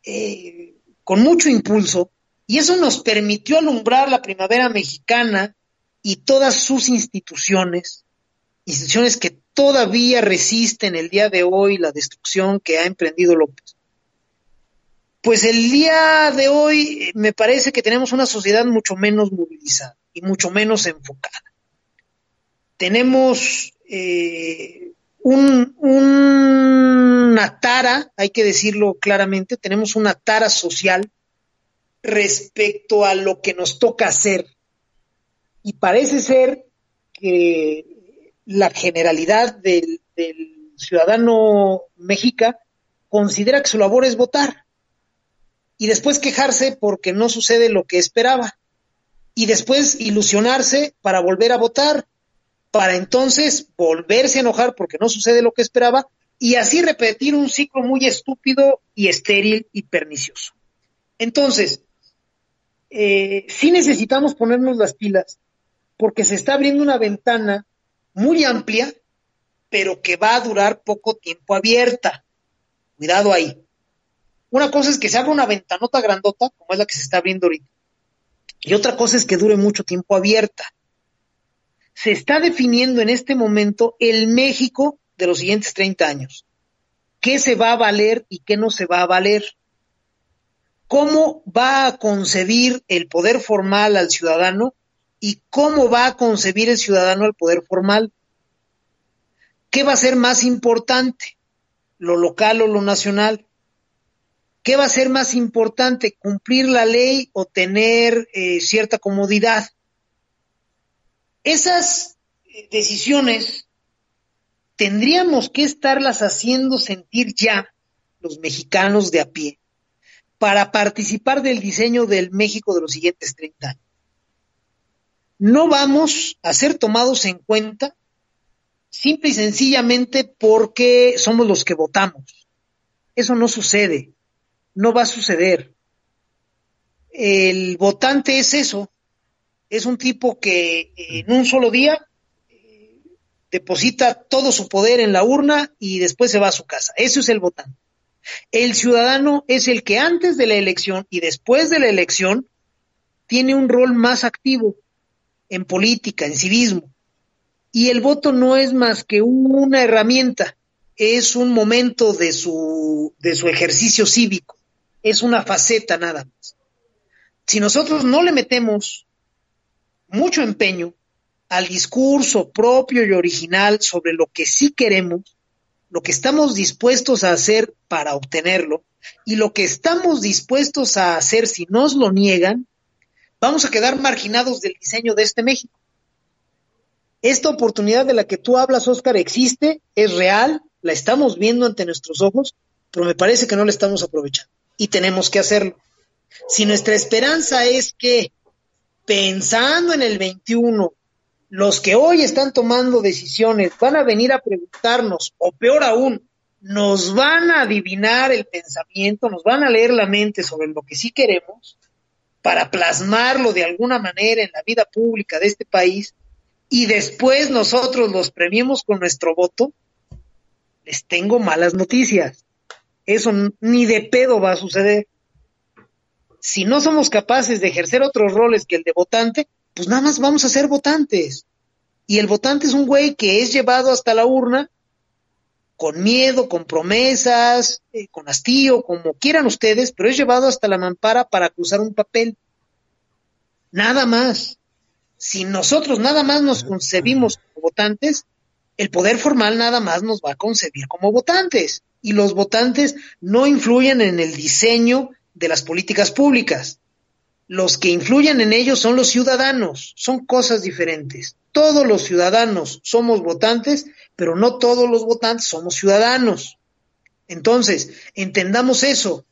eh, con mucho impulso, y eso nos permitió alumbrar la primavera mexicana y todas sus instituciones, instituciones que todavía resisten el día de hoy la destrucción que ha emprendido López. Pues el día de hoy eh, me parece que tenemos una sociedad mucho menos movilizada y mucho menos enfocada. Tenemos eh, un, una tara, hay que decirlo claramente, tenemos una tara social respecto a lo que nos toca hacer. Y parece ser que la generalidad del, ciudadano mexica considera que su labor es votar y después quejarse porque no sucede lo que esperaba y después ilusionarse para volver a votar, para entonces volverse a enojar porque no sucede lo que esperaba y así repetir un ciclo muy estúpido y estéril y pernicioso. Entonces, eh, sí necesitamos ponernos las pilas porque se está abriendo una ventana muy amplia, pero que va a durar poco tiempo abierta. Cuidado ahí. Una cosa es que se abra una ventanota grandota, como es la que se está abriendo ahorita, y otra cosa es que dure mucho tiempo abierta. Se está definiendo en este momento el México de los siguientes 30 años. ¿Qué se va a valer y qué no se va a valer? cómo va a concebir el poder formal al ciudadano y cómo va a concebir el ciudadano al poder formal. ¿Qué va a ser más importante? ¿Lo local o lo nacional? ¿Qué va a ser más importante? ¿Cumplir la ley o tener eh, cierta comodidad? Esas eh, decisiones tendríamos que estarlas haciendo sentir ya los mexicanos de a pie para participar del diseño del México de los siguientes 30 años. No vamos a ser tomados en cuenta simple y sencillamente porque somos los que votamos. Eso no sucede, no va a suceder. El votante es eso, es un tipo que en un solo día eh, deposita todo su poder en la urna y después se va a su casa. Eso es el votante. El ciudadano es el que antes de la elección y después de la elección tiene un rol más activo en política, en civismo. Y el voto no es más que una herramienta, es un momento de su, de su ejercicio cívico, es una faceta nada más. Si nosotros no le metemos mucho empeño al discurso propio y original sobre lo que sí queremos, lo que estamos dispuestos a hacer para obtenerlo y lo que estamos dispuestos a hacer si nos lo niegan, vamos a quedar marginados del diseño de este México. Esta oportunidad de la que tú hablas, Oscar, existe, es real, la estamos viendo ante nuestros ojos, pero me parece que no la estamos aprovechando y tenemos que hacerlo. Si nuestra esperanza es que pensando en el 21 los que hoy están tomando decisiones van a venir a preguntarnos, o peor aún, nos van a adivinar el pensamiento, nos van a leer la mente sobre lo que sí queremos para plasmarlo de alguna manera en la vida pública de este país y después nosotros los premiemos con nuestro voto, les tengo malas noticias. Eso ni de pedo va a suceder. Si no somos capaces de ejercer otros roles que el de votante, pues nada más vamos a ser votantes. Y el votante es un güey que es llevado hasta la urna con miedo, con promesas, eh, con hastío, como quieran ustedes, pero es llevado hasta la mampara para acusar un papel. Nada más. Si nosotros nada más nos concebimos como votantes, el poder formal nada más nos va a concebir como votantes. Y los votantes no influyen en el diseño de las políticas públicas. Los que influyen en ellos son los ciudadanos, son cosas diferentes. Todos los ciudadanos somos votantes pero no todos los votantes somos ciudadanos. Entonces, entendamos eso.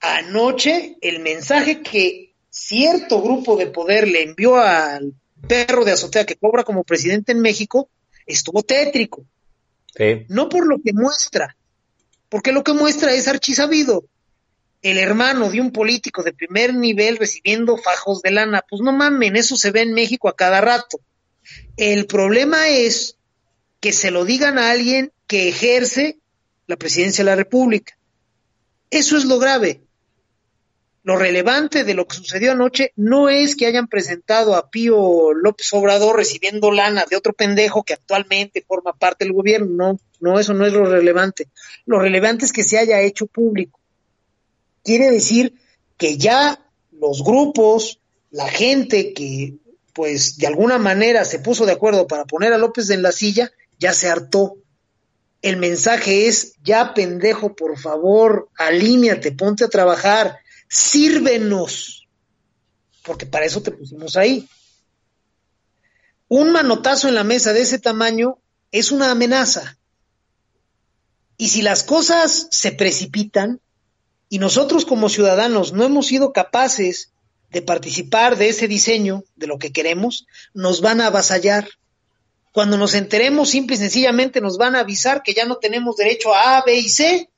Anoche, el mensaje que cierto grupo de poder le envió al perro de azotea que cobra como presidente en México estuvo tétrico. No por lo que muestra, porque lo que muestra es archisabido. El hermano de un político de primer nivel recibiendo fajos de lana, pues no mamen, eso se ve en México a cada rato. El problema es que se lo digan a alguien que ejerce la presidencia de la República. Eso es lo grave. Lo relevante de lo que sucedió anoche no es que hayan presentado a Pío López Obrador recibiendo lana de otro pendejo que actualmente forma parte del gobierno. No, no, eso no es lo relevante. Lo relevante es que se haya hecho público. Quiere decir que ya los grupos, la gente que pues de alguna manera se puso de acuerdo para poner a López en la silla, ya se hartó. El mensaje es, ya pendejo, por favor, alíñate, ponte a trabajar, sírvenos, porque para eso te pusimos ahí. Un manotazo en la mesa de ese tamaño es una amenaza. Y si las cosas se precipitan y nosotros como ciudadanos no hemos sido capaces de participar de ese diseño, de lo que queremos, nos van a avasallar. Cuando nos enteremos, simple y sencillamente nos van a avisar que ya no tenemos derecho a A, B y C,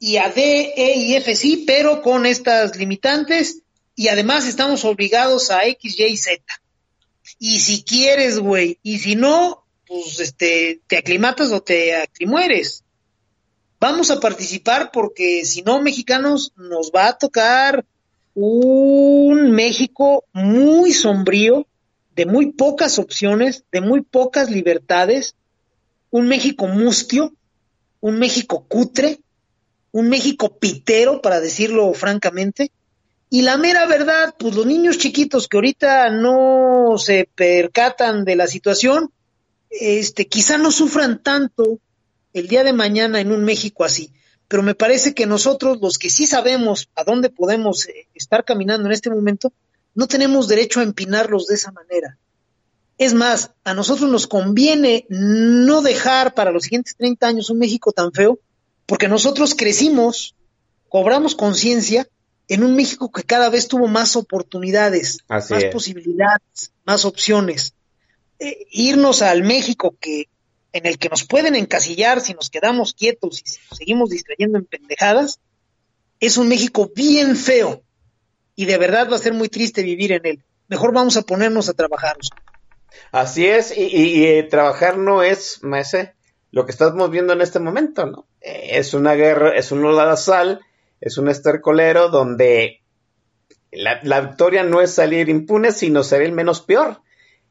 y a D, E y F sí, pero con estas limitantes, y además estamos obligados a X, Y y Z. Y si quieres, güey, y si no, pues este, te aclimatas o te aclimueres. Vamos a participar porque si no, mexicanos, nos va a tocar un México muy sombrío, de muy pocas opciones, de muy pocas libertades, un México mustio, un México cutre, un México pitero, para decirlo francamente, y la mera verdad, pues los niños chiquitos que ahorita no se percatan de la situación, este, quizá no sufran tanto el día de mañana en un México así. Pero me parece que nosotros, los que sí sabemos a dónde podemos eh, estar caminando en este momento, no tenemos derecho a empinarlos de esa manera. Es más, a nosotros nos conviene no dejar para los siguientes 30 años un México tan feo, porque nosotros crecimos, cobramos conciencia en un México que cada vez tuvo más oportunidades, más posibilidades, más opciones. Eh, irnos al México que en el que nos pueden encasillar si nos quedamos quietos y si nos seguimos distrayendo en pendejadas, es un México bien feo y de verdad va a ser muy triste vivir en él. Mejor vamos a ponernos a trabajar. Así es, y, eh, trabajar no es, maese, lo que estamos viendo en este momento, ¿no? Eh, es una guerra, es un sal, es un estercolero donde la, la, victoria no es salir impune, sino ser el menos peor.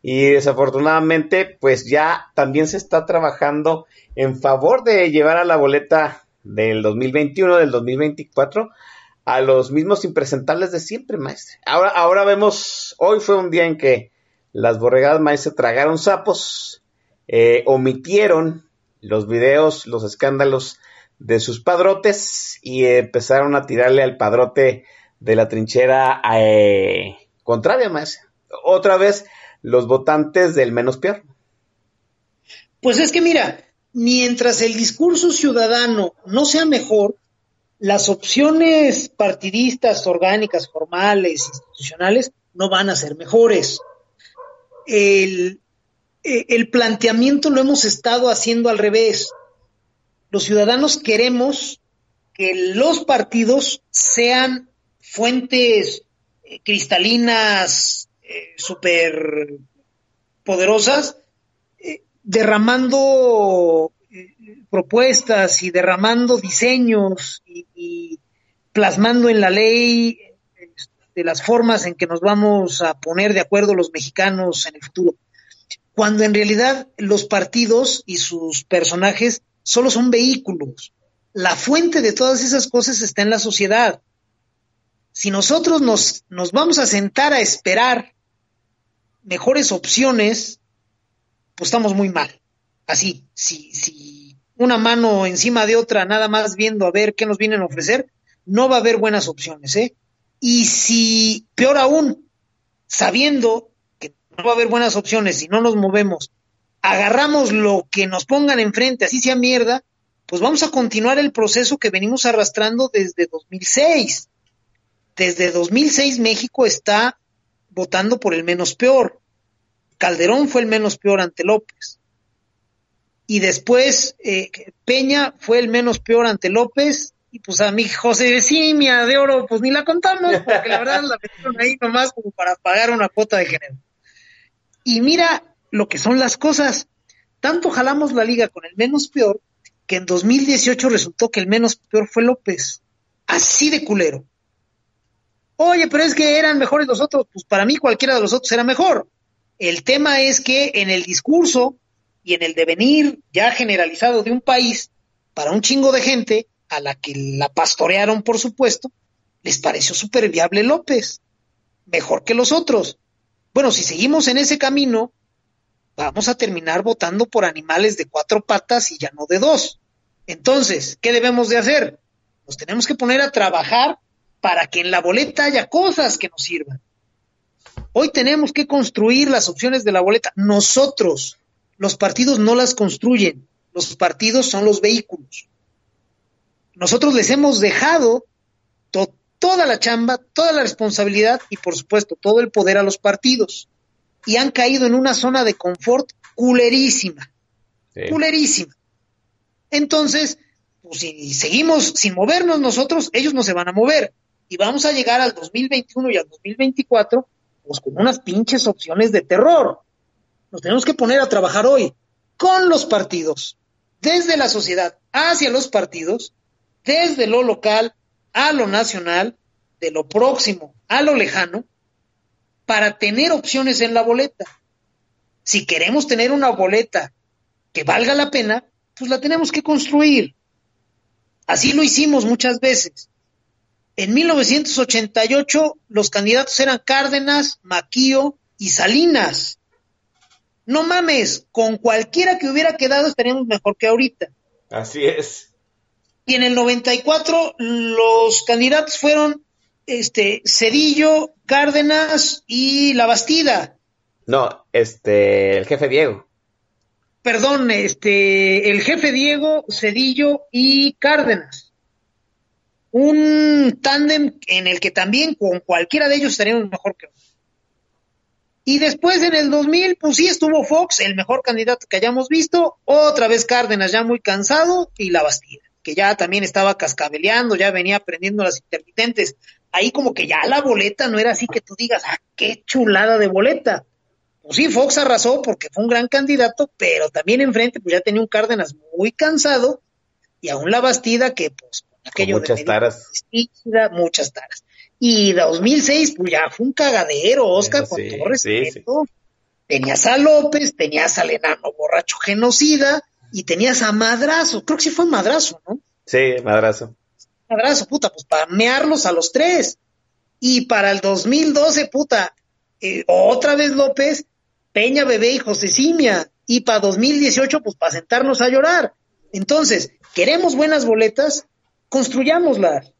Y desafortunadamente, pues ya también se está trabajando en favor de llevar a la boleta del 2021, del 2024, a los mismos impresentables de siempre, maestre. Ahora, ahora vemos, hoy fue un día en que las borregadas maestre tragaron sapos, eh, omitieron los videos, los escándalos de sus padrotes y empezaron a tirarle al padrote de la trinchera eh, contraria, maestre. Otra vez, los votantes del menos peor. Pues es que mira, mientras el discurso ciudadano no sea mejor, las opciones partidistas, orgánicas, formales, institucionales, no van a ser mejores. El, eh, el planteamiento lo hemos estado haciendo al revés. los ciudadanos queremos que los partidos sean fuentes eh, cristalinas eh, súper poderosas, eh, derramando propuestas y derramando diseños y, plasmando en la ley de las formas en que nos vamos a poner de acuerdo los mexicanos en el futuro. Cuando en realidad los partidos y sus personajes solo son vehículos. La fuente de todas esas cosas está en la sociedad. Si nosotros nos, nos vamos a sentar a esperar mejores opciones, pues estamos muy mal. Así, si, si una mano encima de otra, nada más viendo a ver qué nos vienen a ofrecer, no va a haber buenas opciones, ¿eh? Y si, peor aún, sabiendo que no va a haber buenas opciones si no nos movemos, agarramos lo que nos pongan enfrente, así sea mierda, pues vamos a continuar el proceso que venimos arrastrando desde 2006. Desde 2006 México está votando por el menos peor. Calderón fue el menos peor ante López. Y después eh, Peña fue el menos peor ante López y pues a mi José Simia de Oro, pues ni la contamos, porque la verdad la metieron ahí nomás como para pagar una cuota de género. Y mira lo que son las cosas. Tanto jalamos la liga con el menos peor que en 2018 resultó que el menos peor fue López. Así de culero. Oye, pero es que eran mejores los otros. Pues para mí cualquiera de los otros era mejor. El tema es que en el discurso y en el devenir ya generalizado de un país, para un chingo de gente, a la que la pastorearon, por supuesto, les pareció súper viable López, mejor que los otros. Bueno, si seguimos en ese camino, vamos a terminar votando por animales de cuatro patas y ya no de dos. Entonces, ¿qué debemos de hacer? Nos tenemos que poner a trabajar para que en la boleta haya cosas que nos sirvan. Hoy tenemos que construir las opciones de la boleta. Nosotros, los partidos no las construyen, los partidos son los vehículos nosotros les hemos dejado toda la chamba, toda la responsabilidad y por supuesto todo el poder a los partidos. Y han caído en una zona de confort culerísima. Culerísima. Entonces, pues si seguimos sin movernos nosotros, ellos no se van a mover. Y vamos a llegar al 2021 y al 2024, pues con unas pinches opciones de terror. Nos tenemos que poner a trabajar hoy con los partidos, desde la sociedad hacia los partidos, desde lo local a lo nacional, de lo próximo a lo lejano, para tener opciones en la boleta. Si queremos tener una boleta que valga la pena, pues la tenemos que construir. Así lo hicimos muchas veces. En 1988 los candidatos eran Cárdenas, Maquío y Salinas. No mames, con cualquiera que hubiera quedado estaríamos mejor que ahorita. Así es. Y en el 94 los candidatos fueron este Cedillo, Cárdenas y La Bastida. No, este, el jefe Diego. Perdón, este, el jefe Diego, Cedillo y Cárdenas. Un tándem en el que también con cualquiera de ellos estaríamos mejor que y después en el 2000, pues sí estuvo Fox, el mejor candidato que hayamos visto, otra vez Cárdenas ya muy cansado y La Bastida que ya también estaba cascabeleando, ya venía aprendiendo las intermitentes. Ahí como que ya la boleta no era así que tú digas, ah, qué chulada de boleta. Pues sí, Fox arrasó porque fue un gran candidato, pero también enfrente pues ya tenía un Cárdenas muy cansado y aún la Bastida que pues aquello muchas taras. muchas taras. Y 2006 pues ya fue un cagadero, Oscar, con todo respeto. Tenías a López, tenías al enano borracho genocida, y tenías a Madrazo, creo que sí fue Madrazo, ¿no? Sí, Madrazo. Madrazo, puta, pues para mearlos a los tres. Y para el 2012, puta, eh, otra vez López, Peña Bebé y José Simia. Y para 2018, pues para sentarnos a llorar. Entonces, queremos buenas boletas, construyámoslas.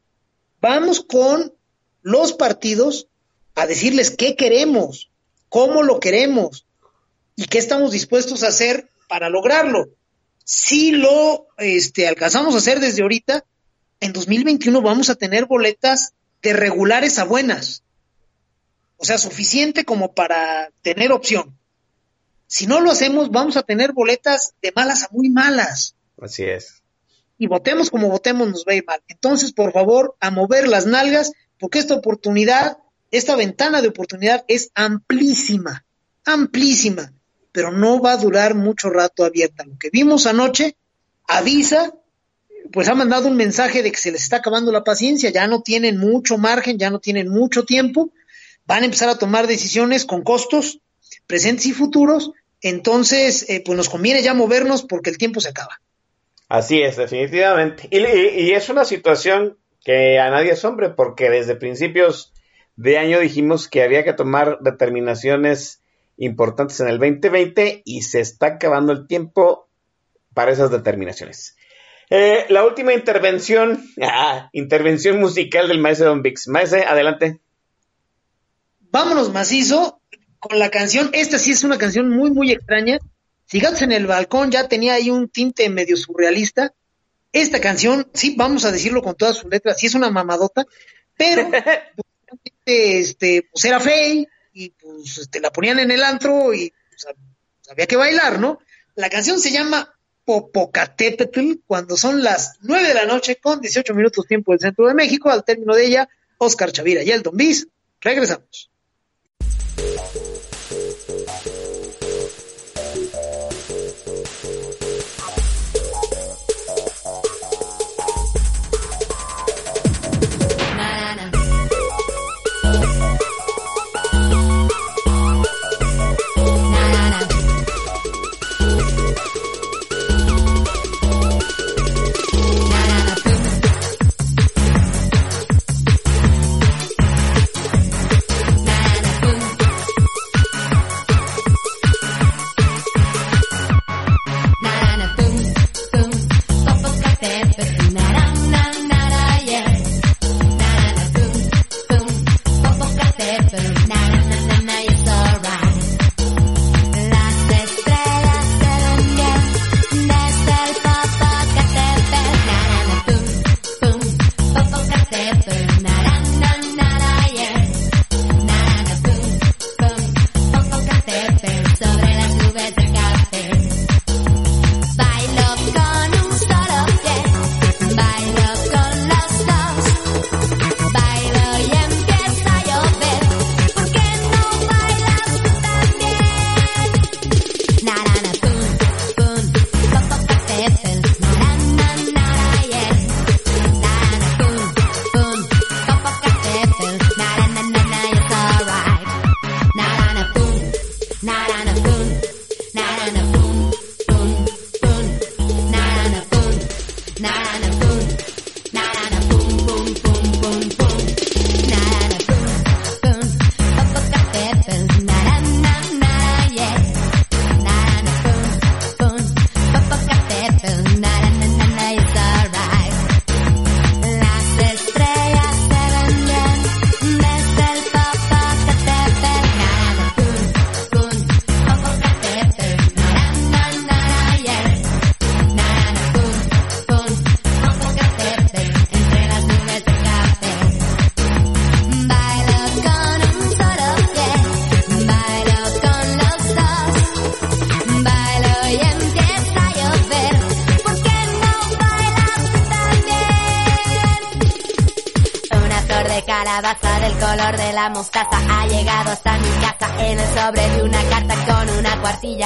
Vamos con los partidos a decirles qué queremos, cómo lo queremos y qué estamos dispuestos a hacer para lograrlo si lo este, alcanzamos a hacer desde ahorita, en 2021 vamos a tener boletas de regulares a buenas. O sea, suficiente como para tener opción. Si no lo hacemos, vamos a tener boletas de malas a muy malas. Así es. Y votemos como votemos nos va a ir mal. Entonces, por favor, a mover las nalgas, porque esta oportunidad, esta ventana de oportunidad es amplísima, amplísima, pero no va a durar mucho rato abierta. Lo que vimos anoche avisa, pues ha mandado un mensaje de que se les está acabando la paciencia, ya no tienen mucho margen, ya no tienen mucho tiempo, van a empezar a tomar decisiones con costos presentes y futuros, entonces, eh, pues nos conviene ya movernos porque el tiempo se acaba. Así es, definitivamente. Y, y, es una situación que a nadie asombra porque desde principios de año dijimos que había que tomar determinaciones importantes en el 2020 y se está acabando el tiempo para esas determinaciones. Eh, la última intervención, ah, intervención musical del maestro Don Vix. Maese, adelante. Vámonos macizo con la canción. Esta sí es una canción muy, muy extraña. Si Gatos en el Balcón ya tenía ahí un tinte medio surrealista. Esta canción, sí, vamos a decirlo con todas sus letras, sí es una mamadota, pero pues, este, pues era fey y pues este, la ponían en el antro y pues, había que bailar, ¿no? La canción se llama Popocatépetl, cuando son las nueve de la noche con 18 minutos tiempo del centro de México. Al término de ella, Oscar Chavira y el Don Bis. Regresamos.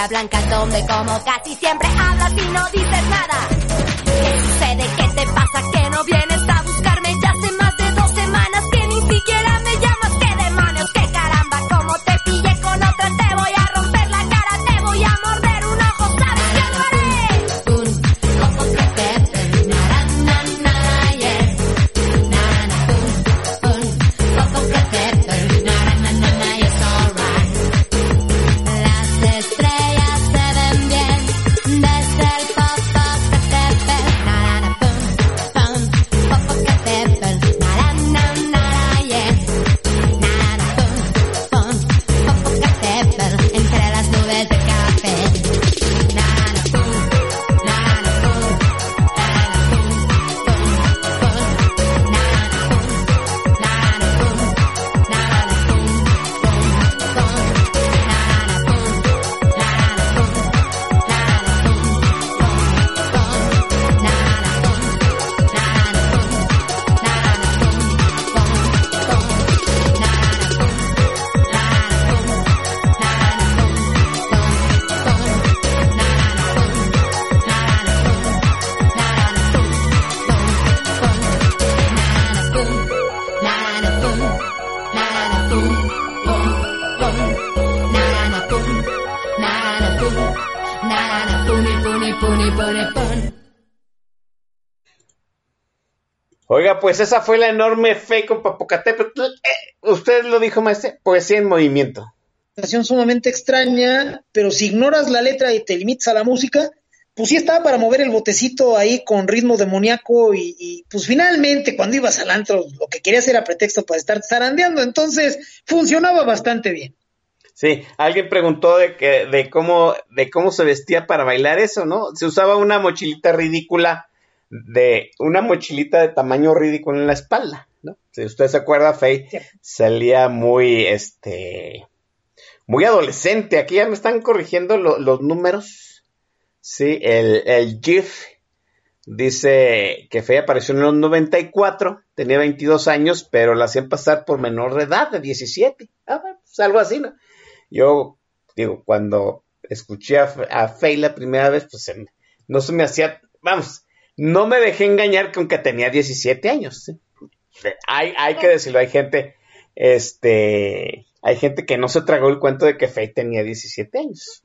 Blanca donde como casi siempre hablas y no dices nada. Pues esa fue la enorme fe con Popocatépetl. Eh, usted lo dijo, maestro, poesía en movimiento. Canción sumamente extraña, pero si ignoras la letra y te limitas a la música, pues sí estaba para mover el botecito ahí con ritmo demoníaco y, y, pues finalmente cuando ibas al antro lo que querías era pretexto para estar zarandeando, entonces funcionaba bastante bien. Sí, alguien preguntó de que, de cómo, de cómo se vestía para bailar eso, ¿no? Se usaba una mochilita ridícula de una mochilita de tamaño ridículo en la espalda, ¿no? Si usted se acuerda, Faye Sí. salía muy, este, muy adolescente. Aquí ya me están corrigiendo lo- los números. Sí, el, el GIF dice que Faye apareció en los 94, tenía 22 años, pero la hacían pasar por menor de edad, de 17. Ah, pues algo así, ¿no? Yo, digo, cuando escuché a, a Faye la primera vez, pues se me- no se me hacía, vamos, no me dejé engañar con que tenía 17 años. ¿sí? Hay, hay que decirlo, hay gente, este, hay gente que no se tragó el cuento de que Faye tenía 17 años.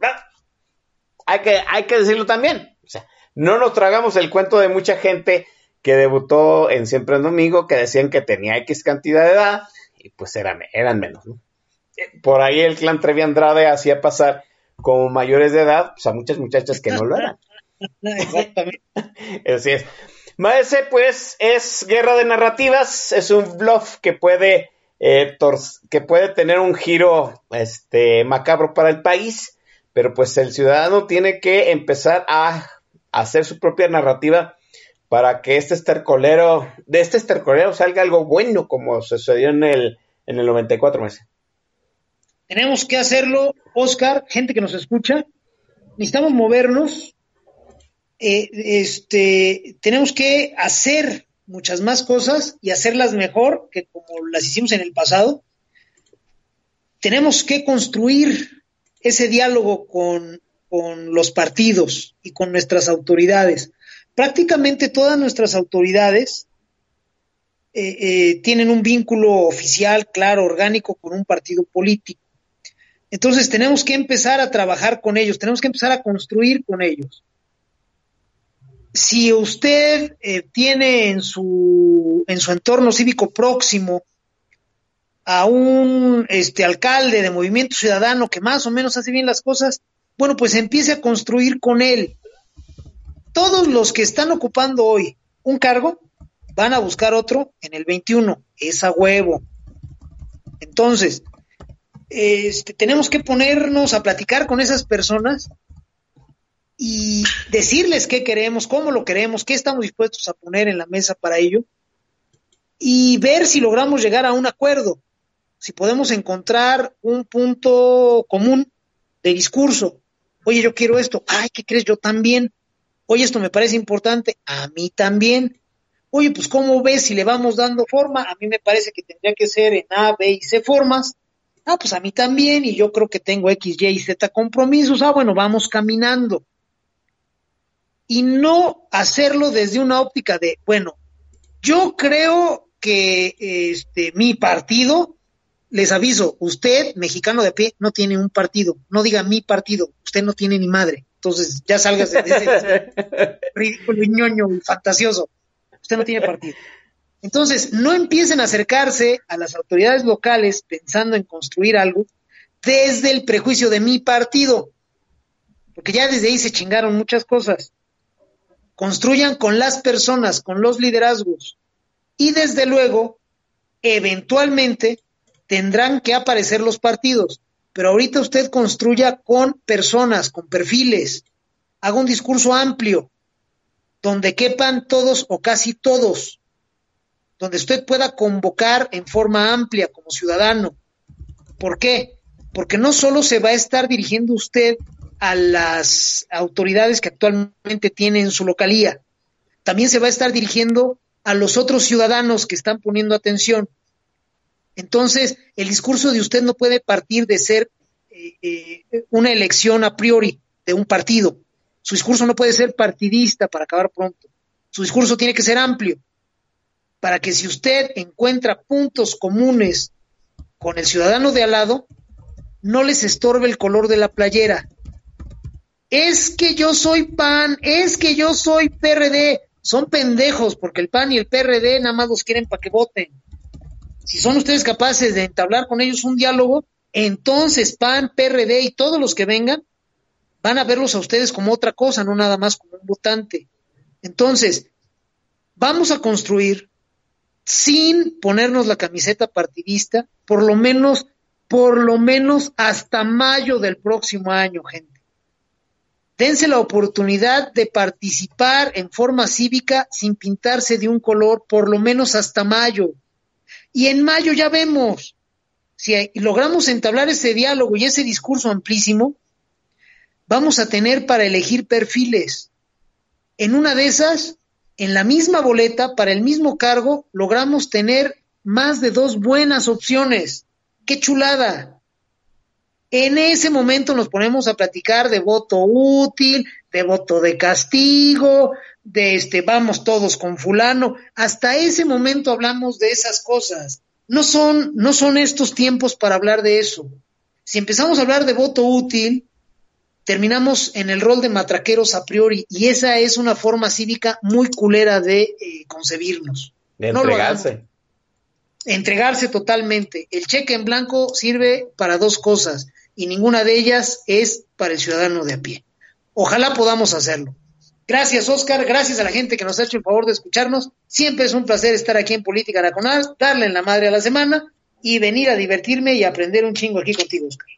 Hay que, hay que decirlo también. O sea, no nos tragamos el cuento de mucha gente que debutó en Siempre en Domingo, que decían que tenía X cantidad de edad, y pues eran, eran menos, ¿no? Eh, Por ahí el clan Trevi Andrade hacía pasar como mayores de edad pues, a muchas muchachas que no lo eran. Exactamente. Así es. Maese, pues, es guerra de narrativas, es un bluff que puede, eh, que puede tener un giro este, macabro para el país, pero pues el ciudadano tiene que empezar a hacer su propia narrativa para que este estercolero, de este estercolero salga algo bueno, como sucedió en el, en el 94, Maese. Tenemos que hacerlo, Oscar, gente que nos escucha, necesitamos movernos, eh, este, tenemos que hacer muchas más cosas y hacerlas mejor que como las hicimos en el pasado. Tenemos que construir ese diálogo con, con los partidos y con nuestras autoridades. Prácticamente todas nuestras autoridades eh, eh, tienen un vínculo oficial, claro, orgánico con un partido político. Entonces tenemos que empezar a trabajar con ellos, tenemos que empezar a construir con ellos. Si usted eh, tiene en su, en su entorno cívico próximo a un este, alcalde de Movimiento Ciudadano que más o menos hace bien las cosas, bueno, pues empiece a construir con él. Todos los que están ocupando hoy un cargo van a buscar otro en el 21, es a huevo. Entonces, este, tenemos que ponernos a platicar con esas personas y decirles qué queremos, cómo lo queremos, qué estamos dispuestos a poner en la mesa para ello y ver si logramos llegar a un acuerdo, si podemos encontrar un punto común de discurso. Oye, yo quiero esto. Ay, ¿qué crees? Yo también. Oye, esto me parece importante. A mí también. Oye, pues ¿cómo ves si le vamos dando forma? A mí me parece que tendría que ser en A, B y C formas. Ah, pues a mí también, y yo creo que tengo X, Y y Z compromisos. Ah, bueno, vamos caminando. Y no hacerlo desde una óptica de, bueno, yo creo que este mi partido, les aviso, usted, mexicano de pie, no tiene un partido. No diga mi partido, usted no tiene ni madre. Entonces, ya salgas de ese ridículo ñoño y fantasioso. Usted no tiene partido. Entonces, no empiecen a acercarse a las autoridades locales pensando en construir algo desde el prejuicio de mi partido, porque ya desde ahí se chingaron muchas cosas. Construyan con las personas, con los liderazgos, y desde luego, eventualmente, tendrán que aparecer los partidos, pero ahorita usted construya con personas, con perfiles, haga un discurso amplio, donde quepan todos o casi todos, donde usted pueda convocar en forma amplia como ciudadano. ¿Por qué? Porque no solo se va a estar dirigiendo usted a las autoridades que actualmente tiene en su localía, también se va a estar dirigiendo a los otros ciudadanos que están poniendo atención. Entonces, el discurso de usted no puede partir de ser eh, eh, una elección a priori de un partido. Su discurso no puede ser partidista para acabar pronto. Su discurso tiene que ser amplio para que si usted encuentra puntos comunes con el ciudadano de al lado, no les estorbe el color de la playera. Es que yo soy PAN, es que yo soy PRD. Son pendejos porque el PAN y el PRD nada más los quieren para que voten. Si son ustedes capaces de entablar con ellos un diálogo, entonces PAN, PRD y todos los que vengan van a verlos a ustedes como otra cosa, no nada más como un votante. Entonces, vamos a construir sin ponernos la camiseta partidista, por lo menos, por lo menos hasta mayo del próximo año, gente. Dense la oportunidad de participar en forma cívica sin pintarse de un color, por lo menos hasta mayo. Y en mayo ya vemos, si logramos entablar ese diálogo y ese discurso amplísimo, vamos a tener para elegir perfiles. En una de esas, en la misma boleta, para el mismo cargo, logramos tener más de dos buenas opciones. ¡Qué chulada! En ese momento nos ponemos a platicar de voto útil, de voto de castigo, de este vamos todos con fulano. Hasta ese momento hablamos de esas cosas. No son, no son estos tiempos para hablar de eso. Si empezamos a hablar de voto útil, terminamos en el rol de matraqueros a priori y esa es una forma cívica muy culera de eh, concebirnos. De entregarse. entregarse totalmente. El cheque en blanco sirve para dos cosas y ninguna de ellas es para el ciudadano de a pie. Ojalá podamos hacerlo. Gracias, Oscar. Gracias a la gente que nos ha hecho el favor de escucharnos. Siempre es un placer estar aquí en Política Nacional, darle en la madre a la semana y venir a divertirme y aprender un chingo aquí contigo, Oscar.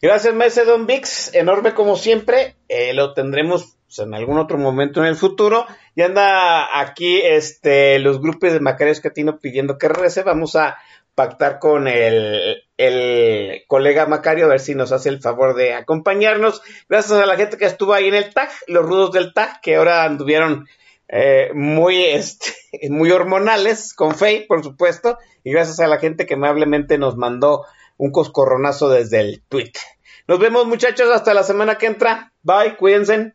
Gracias, Mese Don Vix, enorme como siempre. Eh, lo tendremos pues, en algún otro momento en el futuro. Y anda aquí este, los grupos de Macario Catino pidiendo que regrese. Vamos a pactar con el, el, colega Macario a ver si nos hace el favor de acompañarnos. Gracias a la gente que estuvo ahí en el TAG, los rudos del TAG, que ahora anduvieron eh, muy, este, muy hormonales, con fe, por supuesto. Y gracias a la gente que amablemente nos mandó un coscorronazo desde el tweet. Nos vemos muchachos hasta la semana que entra. Bye, cuídense.